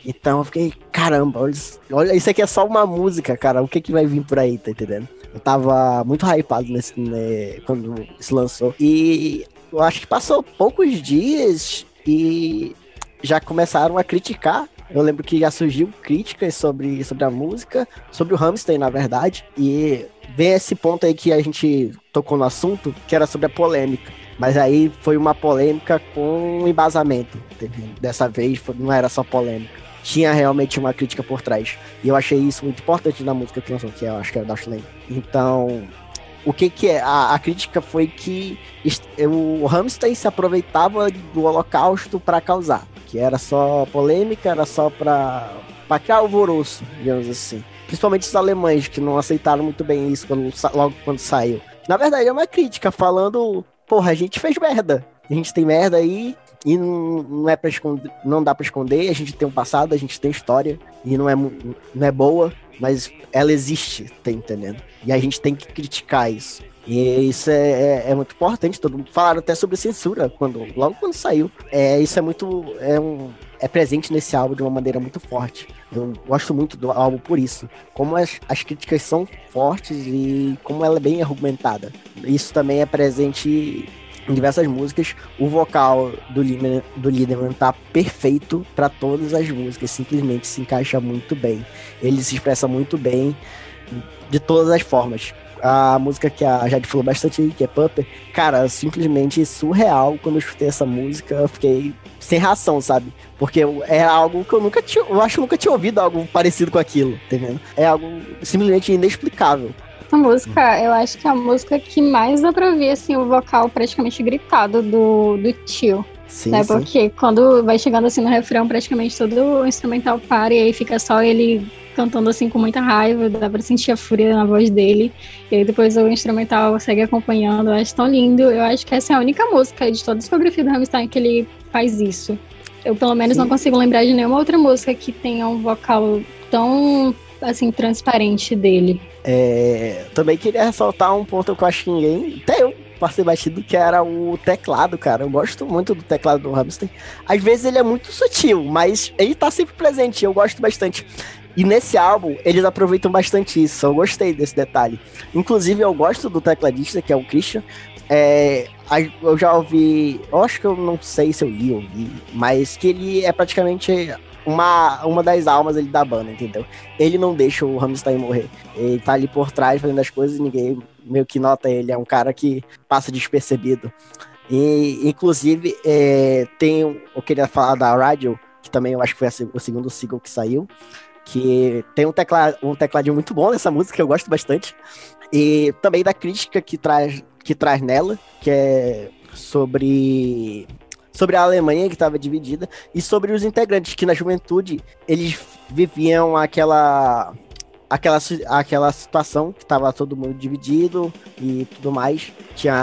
Então eu fiquei, caramba, olha, olha, isso aqui é só uma música, cara, o que que vai vir por aí, tá entendendo? Eu tava muito hypado nesse, né, quando se lançou. E eu acho que passou poucos dias e já começaram a criticar. Eu lembro que já surgiu críticas sobre, sobre a música, sobre o Hamstein, na verdade. E vem esse ponto aí que a gente tocou no assunto, que era sobre a polêmica. Mas aí foi uma polêmica com embasamento. Dessa vez não era só polêmica. Tinha realmente uma crítica por trás. E eu achei isso muito importante na música que lançou, que eu acho que é Dashland. Então, o que que é? A, a crítica foi que o Hamstein se aproveitava do holocausto para causar. Que era só polêmica, era só para pra criar alvoroço, digamos assim. Principalmente os alemães, que não aceitaram muito bem isso quando, logo quando saiu. Na verdade, é uma crítica falando, porra, a gente fez merda. A gente tem merda aí e não, é para esconder, não dá pra esconder. A gente tem um passado, a gente tem história e não é, não é boa, mas ela existe, tá entendendo? E a gente tem que criticar isso. E isso é, é, é muito importante. Todo mundo falaram até sobre censura quando logo quando saiu. É isso é muito é um é presente nesse álbum de uma maneira muito forte. Eu gosto muito do álbum por isso. Como as, as críticas são fortes e como ela é bem argumentada. Isso também é presente em diversas músicas. O vocal do Liederman, do Liederman tá perfeito para todas as músicas, simplesmente se encaixa muito bem. Ele se expressa muito bem de todas as formas. A música que a Jade falou bastante que é Pupper, cara, simplesmente surreal. Quando eu escutei essa música, eu fiquei sem ração, sabe? Porque é algo que eu nunca tinha, eu acho que nunca tinha ouvido algo parecido com aquilo, entendendo? É algo simplesmente inexplicável. Essa música, eu acho que é a música que mais dá pra ver, assim, o vocal praticamente gritado do, do tio. Sim, né? sim. Porque quando vai chegando assim no refrão, praticamente todo o instrumental para e aí fica só ele cantando assim com muita raiva, dá pra sentir a fúria na voz dele. E aí depois o instrumental segue acompanhando, eu acho tão lindo. Eu acho que essa é a única música de toda a discografia do Rammstein que ele faz isso. Eu pelo menos não Sim. consigo lembrar de nenhuma outra música que tenha um vocal tão assim transparente dele. É, também queria ressaltar um ponto que eu acho que ninguém, até eu passei batido, que era o teclado, cara. Eu gosto muito do teclado do Hamster. Às vezes ele é muito sutil, mas ele tá sempre presente, eu gosto bastante. E nesse álbum, eles aproveitam bastante isso. Eu gostei desse detalhe. Inclusive, eu gosto do tecladista, que é o Christian. É, eu já ouvi. Eu acho que eu não sei se eu li ou vi, mas que ele é praticamente uma, uma das almas ali da banda, entendeu? Ele não deixa o Rammstein morrer. Ele tá ali por trás fazendo as coisas e ninguém meio que nota ele. É um cara que passa despercebido. E, inclusive, é, tem. Eu queria falar da Radio, que também eu acho que foi a o segundo single que saiu. Que tem um, tecla, um tecladinho muito bom nessa música, eu gosto bastante. E também da crítica que traz, que traz nela, que é sobre sobre a Alemanha que estava dividida e sobre os integrantes que na juventude eles viviam aquela aquela, aquela situação que tava todo mundo dividido e tudo mais. Tinha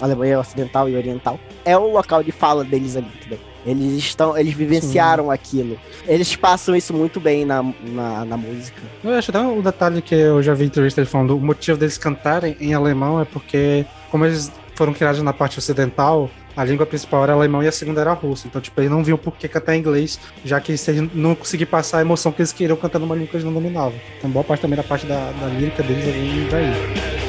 a Alemanha Ocidental e Oriental. É o local de fala deles ali, entendeu? Eles estão, eles vivenciaram aquilo. Eles passam isso muito bem na, na, na música. Eu acho até um detalhe que eu já vi entrevista ele falando, o motivo deles cantarem em alemão é porque, como eles foram criados na parte ocidental, a língua principal era alemão e a segunda era russo. Então, tipo, eles não viam por que cantar em inglês, já que eles não conseguiam passar a emoção que eles queriam cantando uma língua que eles não dominavam. Então, boa parte também da parte da, da lírica deles vem daí.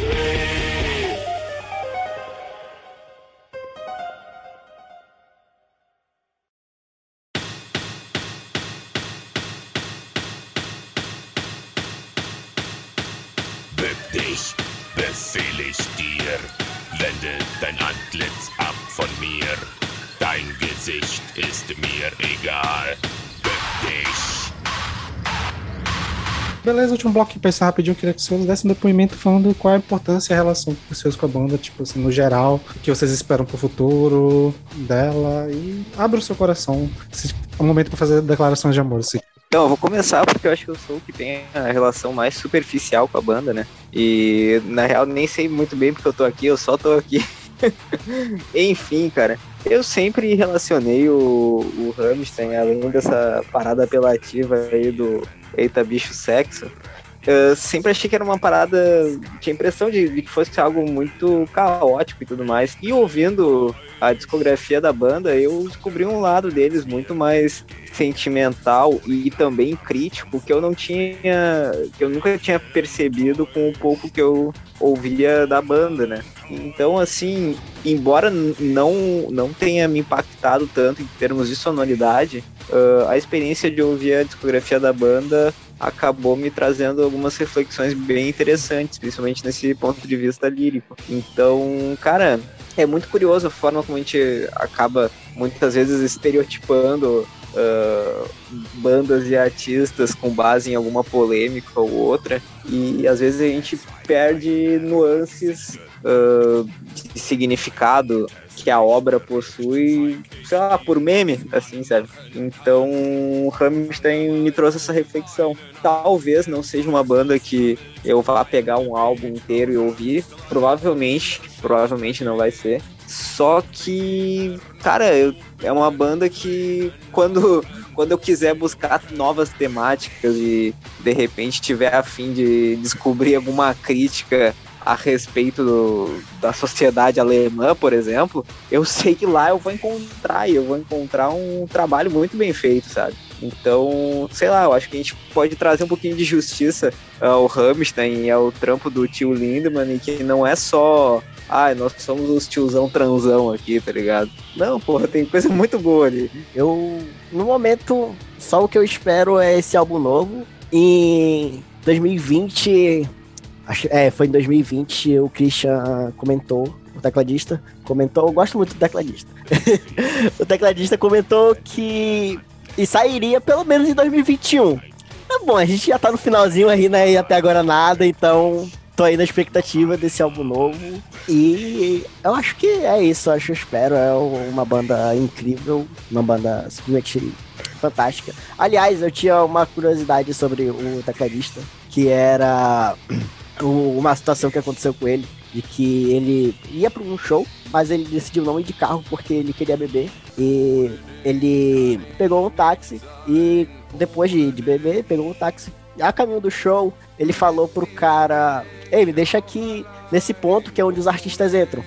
Bloco que pensar rapidinho, eu queria que vocês dessem um depoimento falando qual é a importância e a relação de vocês com a banda, tipo assim, no geral, o que vocês esperam pro futuro dela e abra o seu coração. É um momento pra fazer declarações de amor, assim. Então, eu vou começar porque eu acho que eu sou o que tem a relação mais superficial com a banda, né? E na real nem sei muito bem porque eu tô aqui, eu só tô aqui. Enfim, cara, eu sempre relacionei o, o além dessa parada apelativa aí do Eita Bicho Sexo, sempre achei que era uma parada. Tinha a impressão de, de que fosse algo muito caótico e tudo mais. E ouvindo a discografia da banda, eu descobri um lado deles muito mais sentimental e também crítico que eu não tinha. que eu nunca tinha percebido com o pouco que eu ouvia da banda, né? Então, assim, embora não, não tenha me impactado tanto em termos de sonoridade, ah, a experiência de ouvir a discografia da banda acabou me trazendo algumas reflexões bem interessantes, principalmente nesse ponto de vista lírico. Então, cara, é muito curioso a forma como a gente acaba muitas vezes estereotipando ah, bandas e artistas com base em alguma polêmica ou outra, e às vezes a gente perde nuances ah, de significado que a obra possui, sei lá, por meme, assim, sabe? Então, o Rammstein me trouxe essa reflexão. Talvez não seja uma banda que eu vá pegar um álbum inteiro e ouvir, provavelmente, provavelmente não vai ser. Só que, cara, eu- é uma banda que quando quando eu quiser buscar novas temáticas e de repente tiver a fim de descobrir alguma crítica a respeito do- da sociedade alemã, por exemplo, eu sei que lá eu vou encontrar e eu vou encontrar um trabalho muito bem feito, sabe? Então, sei lá, eu acho que a gente pode trazer um pouquinho de justiça ao Rammstein e ao trampo do tio Lindemann, e que não é só, ah, nós somos os tiozão transão aqui, tá ligado? Não, porra, tem coisa muito boa ali. Eu, no momento, só o que eu espero é esse álbum novo. Em 2020, acho, é, foi em 2020, o Christian comentou, o tecladista, comentou, eu gosto muito do tecladista. o tecladista comentou que e sairia pelo menos em 2021. Tá bom, a gente já tá no finalzinho aí, né? E até agora nada, então tô aí na expectativa desse álbum novo. E eu acho que é isso, acho espero. É uma banda incrível, uma banda simplesmente fantástica. Aliás, eu tinha uma curiosidade sobre o tecladista, que era uma situação que aconteceu com ele, de que ele ia para um show, mas ele decidiu não ir de carro porque ele queria beber. E ele pegou um táxi e depois de, de beber, pegou um táxi. A caminho do show, ele falou pro cara: Ei, me deixa aqui nesse ponto que é onde os artistas entram.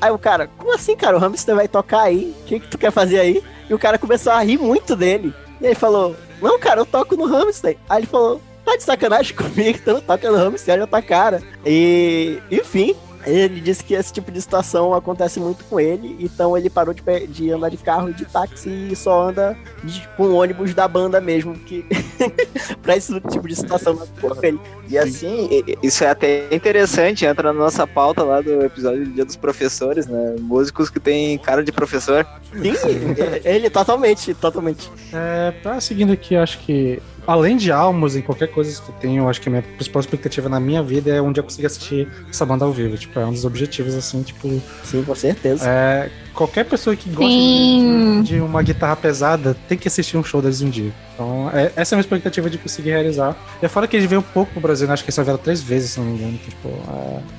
Aí o cara, como assim, cara? O Hamster vai tocar aí? O que, que tu quer fazer aí? E o cara começou a rir muito dele. E ele falou: Não, cara, eu toco no Hamster. Aí ele falou: Tá de sacanagem comigo, tu não toca no Hamster, olha a tua cara. E, enfim, ele disse que esse tipo de situação acontece muito com ele, então ele parou de, de andar de carro e de táxi e só anda de- com o ônibus da banda mesmo, que pra esse tipo de situação não ele. E assim, isso é até interessante, entra na nossa pauta lá do episódio do Dia dos Professores, né? Músicos que tem cara de professor. Sim, ele totalmente, totalmente. É, pra seguindo aqui, eu acho que além de Almos e qualquer coisa que eu tenho, eu acho que a minha principal expectativa na minha vida é um dia eu conseguir assistir essa banda ao vivo. Tipo, é um dos objetivos, assim, tipo. Sim, com certeza. É, qualquer pessoa que gosta de, de uma guitarra pesada tem que assistir um show deles um dia. Então, é- essa é a minha expectativa de conseguir realizar. E é fora que eles veio um pouco pro Brasil, né? acho que eles só vieram três vezes, se não me engano. que, Tipo,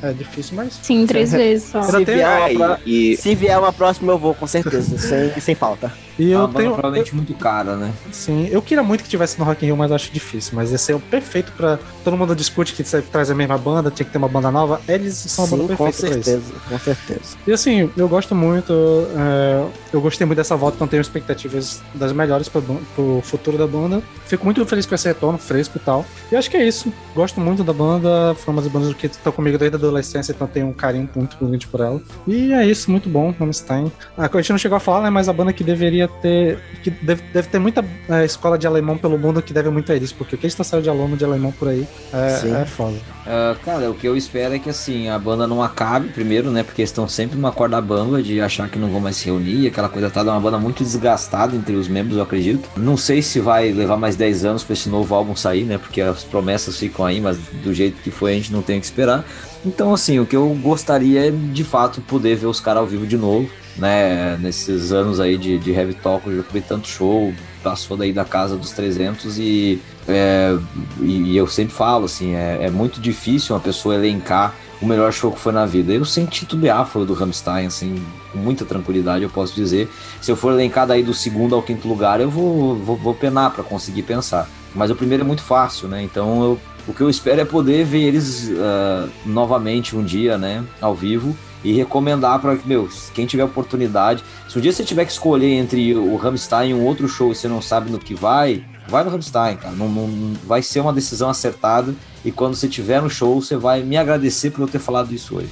é, é difícil, mas. Sim, três vezes só. Eu Se tenho- vier, uma pro- e, se vier uma próxima, eu vou, com certeza. sem, sem falta. E É uma eu banda tenho. provavelmente muito cara, né? Sim, eu queria muito que tivesse no Rock in Mas acho difícil. Mas esse é o perfeito pra. Todo mundo discute que traz a mesma banda, tinha que ter uma banda nova. Eles são a banda com perfeita isso. certeza. Com certeza. E assim, eu gosto muito. é, eu gostei muito dessa volta, então tenho expectativas das melhores pro, ban- pro futuro da banda. Fico muito feliz com esse retorno fresco e tal. E acho que é isso. Gosto muito da banda. Foi uma das bandas que estão comigo desde a adolescência, então tenho um carinho muito grande por ela. E é isso, muito bom, Rammstein. A gente não chegou a falar, né? Mas a banda que deveria ter. que deve, deve ter muita é, escola de alemão pelo mundo que deve muito a eles, porque o que estão saindo de aluno de alemão por aí é, é foda. Ah, cara, o que eu espero é que assim, a banda não acabe primeiro, né? Porque eles estão sempre numa corda bamba de achar que não vão mais se reunir, aquela coisa toda, é uma banda muito desgastada entre os membros, eu acredito. Não sei se vai levar mais 10 anos pra esse novo álbum sair, né? Porque as promessas ficam aí, mas do jeito que foi a gente não tem o que esperar. Então, assim, o que eu gostaria é de fato poder ver os caras ao vivo de novo, né? Nesses anos aí de, de heavy talk, eu já fui tanto show, passou daí da casa dos 300 e, é, e, eu sempre falo, assim, é, é muito difícil uma pessoa elencar o melhor show que foi na vida. Eu sem titubear foi o do Rammstein, assim, com muita tranquilidade eu posso dizer. Se eu for elencar daí do segundo ao quinto lugar, eu vou, vou, vou penar para conseguir pensar. Mas o primeiro é muito fácil, né? Então eu, o que eu espero é poder ver eles ah, novamente um dia, né? Ao vivo. E recomendar para meu, quem tiver oportunidade. Se um dia você tiver que escolher entre o Rammstein e um outro show e você não sabe no que vai, vai no Rammstein, cara. Não, não- vai ser uma decisão acertada. E quando você tiver no show, você vai me agradecer por eu ter falado isso hoje.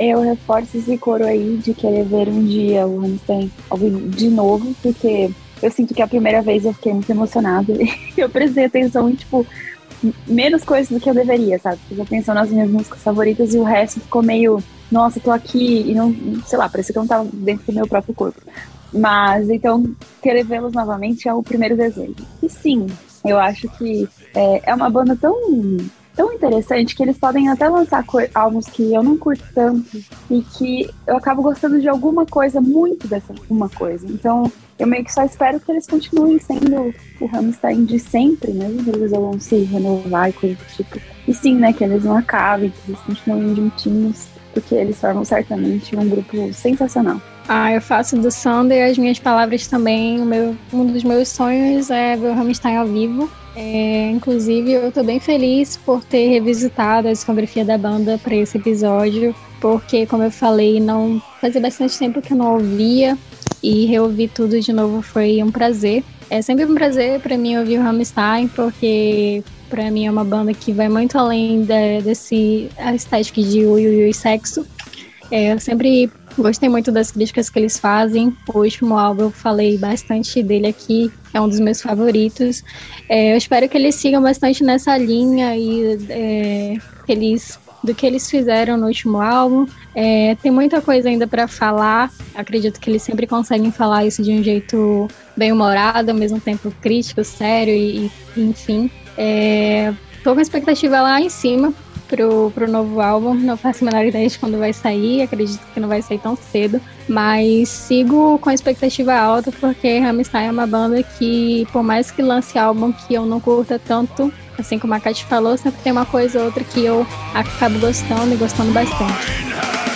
Eu reforço esse coro aí de querer ver um dia o Rammstein de novo, porque eu sinto que a primeira vez eu fiquei muito emocionada eu prestei atenção em, tipo, menos coisas do que eu deveria, sabe? Fiquei pensando nas minhas músicas favoritas e o resto ficou meio, nossa, tô aqui e não, sei lá, parecia que eu não tava dentro do meu próprio corpo. Mas, então, querer vê-los novamente é o primeiro desejo. E sim, eu acho que é, é uma banda tão tão interessante que eles podem até lançar álbuns que eu não curto tanto e que eu acabo gostando de alguma coisa muito dessa alguma coisa. Então, eu meio que só espero que eles continuem sendo o Rammstein de sempre, mesmo que eles vão se renovar e coisa do tipo. E sim, né, que eles não acabem, que eles continuem juntinhos, porque eles formam certamente um grupo sensacional. Ah, eu faço do Sander as minhas palavras também. Meu, um dos meus sonhos é ver o Rammstein ao vivo. É, inclusive, eu tô bem feliz por ter revisitado a discografia da banda para esse episódio, porque, como eu falei, não fazia bastante tempo que eu não ouvia e reouvir tudo de novo foi um prazer. É sempre um prazer para mim ouvir o Rammstein, porque para mim é uma banda que vai muito além da, desse estética de ui, ui, ui, sexo. É, eu sempre gostei muito das críticas que eles fazem. O último álbum eu falei bastante dele aqui, é um dos meus favoritos. É, eu espero que eles sigam bastante nessa linha e é, que eles, do que eles fizeram no último álbum. É, tem muita coisa ainda para falar. Acredito que eles sempre conseguem falar isso de um jeito bem humorado, ao mesmo tempo crítico, sério e, e enfim. É, tô com a expectativa lá em cima pro, pro novo álbum. Não faço a menor ideia de quando vai sair, acredito que não vai sair tão cedo. Mas sigo com expectativa alta, porque Rammstein é uma banda que, por mais que lance álbum que eu não curta tanto, assim como a Kat falou, sempre tem uma coisa ou outra que eu acabo gostando e gostando bastante.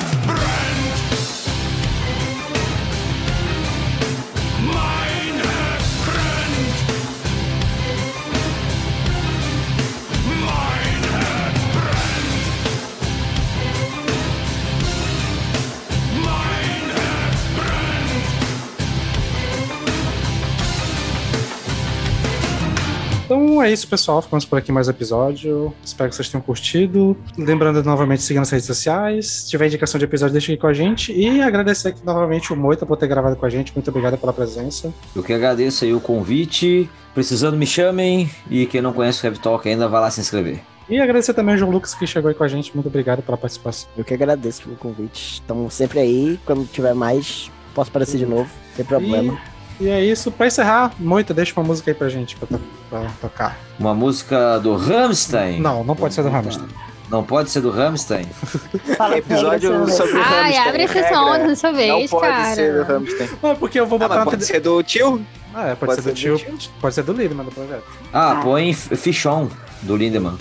Então é isso, pessoal. Ficamos por aqui mais um episódio. Espero que vocês tenham curtido. Lembrando novamente, siga nas redes sociais. Se tiver indicação de episódio, deixa aqui com a gente. E agradecer aqui novamente o Moita por ter gravado com a gente. Muito obrigado pela presença. Eu que agradeço aí o convite. Precisando, me chamem. E quem não conhece o Heavy Talk ainda, vai lá se inscrever. E agradecer também ao João Lucas que chegou aí com a gente. Muito obrigado pela participação. Eu que agradeço pelo convite. Estamos sempre aí. Quando tiver mais, posso aparecer de novo. Sem problema. E, e é isso. Pra encerrar, Moita, deixa uma música aí pra gente. Pra pra tocar. Uma música do Rammstein? Não, não pode ser do Hamilton. Não pode ser do Rammstein? Fala Episódio sobre o Ai, Rammstein. abre essa Regra, onda dessa Não vez, pode cara. ser do Rammstein. Ah, porque eu vou Ah, botar mas uma pode ser do tio? Ah, é, pode, pode ser do ser do tio, pode ser do Lideman do projeto. Ah, põe F- Fichon, do Lindemann.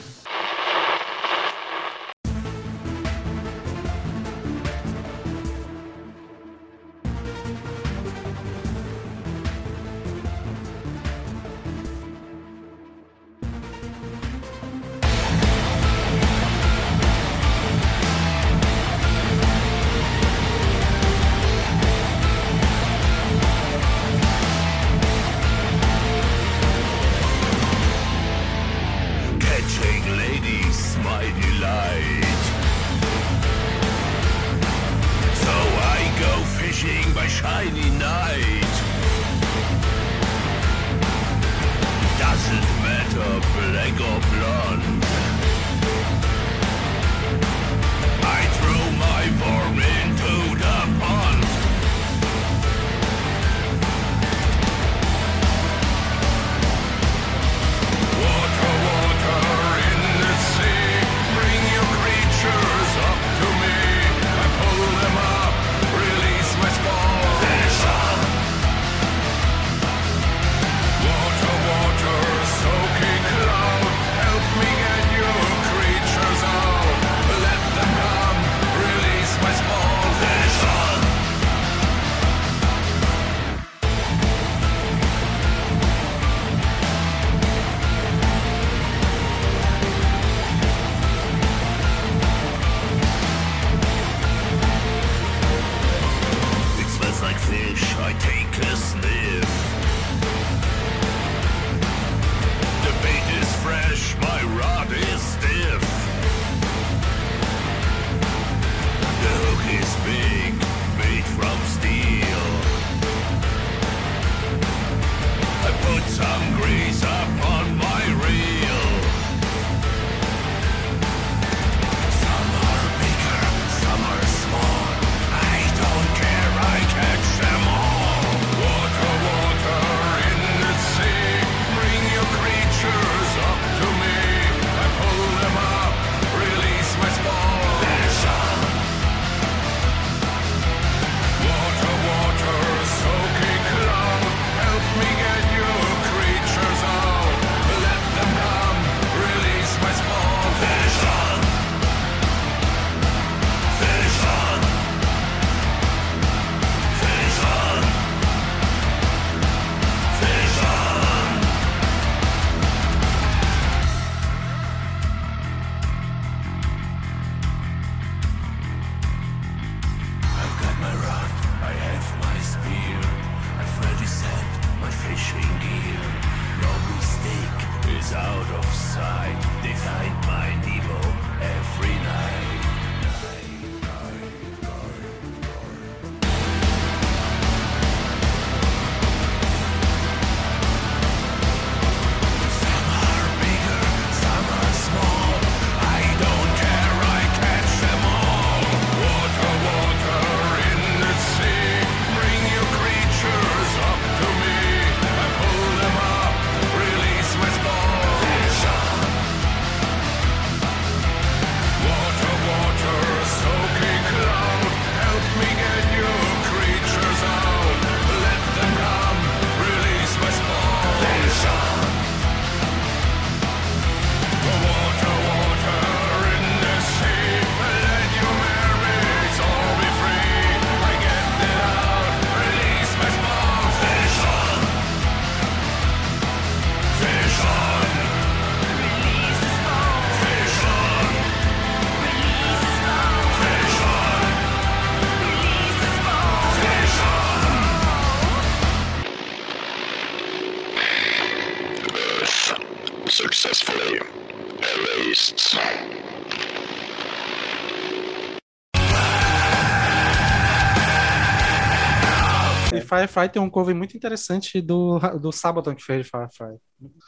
Firefly tem um cover muito interessante do, do Sabaton que fez Firefly.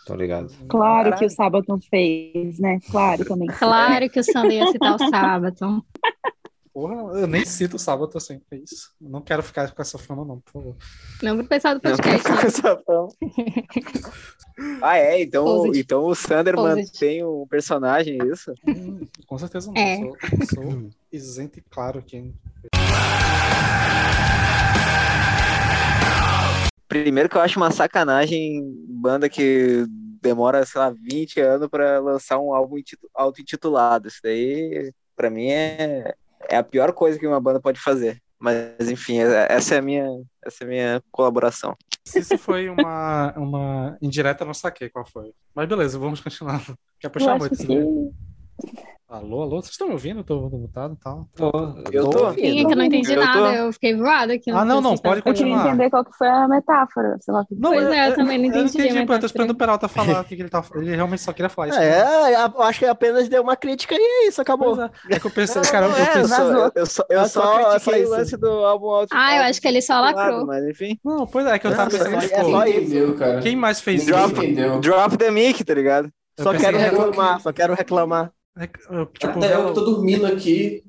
Tô ligado. Claro que o Sabaton fez, né? Claro também. Claro que o Sander ia citar o Sabaton. Porra, eu nem cito o Sabaton assim, é isso. Não quero ficar com essa fama, não, por favor. Não pro pessoal do Não podcast. com né? essa fama. Ah, é? Então, então o Sander Posed. mantém um personagem, é isso? Hum, Com certeza não. É. Sou, sou isento e claro aqui. Primeiro que eu acho uma sacanagem banda que demora, sei lá, 20 anos pra lançar um álbum intitu- auto-intitulado. Isso daí, pra mim, é, é a pior coisa que uma banda pode fazer. Mas, enfim, é- essa é a minha, essa é a minha colaboração. Se isso foi uma, uma indireta, eu não saquei qual foi. Mas beleza, vamos continuar. Quer Eu puxar acho muito? que Alô, alô, vocês estão me ouvindo? Eu tô mutado e tal. Eu tô. Sim, é que eu não entendi Eu tô- nada, eu fiquei voada aqui. Ah, não, não, pode eu queria continuar. entender qual que foi a metáfora. Sei lá Não, Pois é, eu também não Eu não entendi, entendi, eu tô tá esperando o Peralta falar o que, que ele tá Ele realmente só queria falar isso. né? É, eu acho que apenas deu uma crítica e é isso, acabou. É. É que eu pensei, Não, cara, não eu é, eu pensei. só, eu, eu só, eu só critiquei o lance do álbum auto Ah, eu acho que ele só lacrou. Mas, enfim. Não, pois é, que eu tava pensando, é tipo, quem mais fez Drop- isso? Drop the mic, tá ligado? Eu Só quero reclamar, só quero reclamar. É, eu, tipo, Até eu que tô dormindo aqui,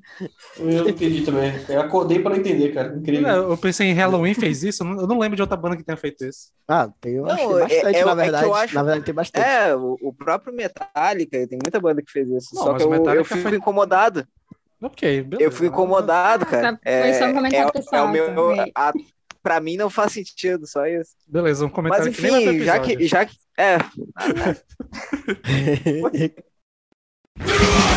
eu entendi também. Eu acordei pra não entender, cara. Incrível. é, eu pensei em Halloween fez isso, eu não, lembro de outra banda que tenha feito isso. Ah, tem, Não, que é- bastante, é- é na que verdade. eu acho- Na verdade, tem bastante. É, o, o próprio Metallica, tem muita banda que fez isso. Não, só mas que o eu, Metallica eu fico foi- incomodado. Ok, beleza. Eu fui incomodado, cara. Tá, foi só um comentário é, pessoal é o meu, também. a, pra mim não faz sentido, só isso. Beleza, um comentário Mas que enfim, já episódio. que, já que. É, Get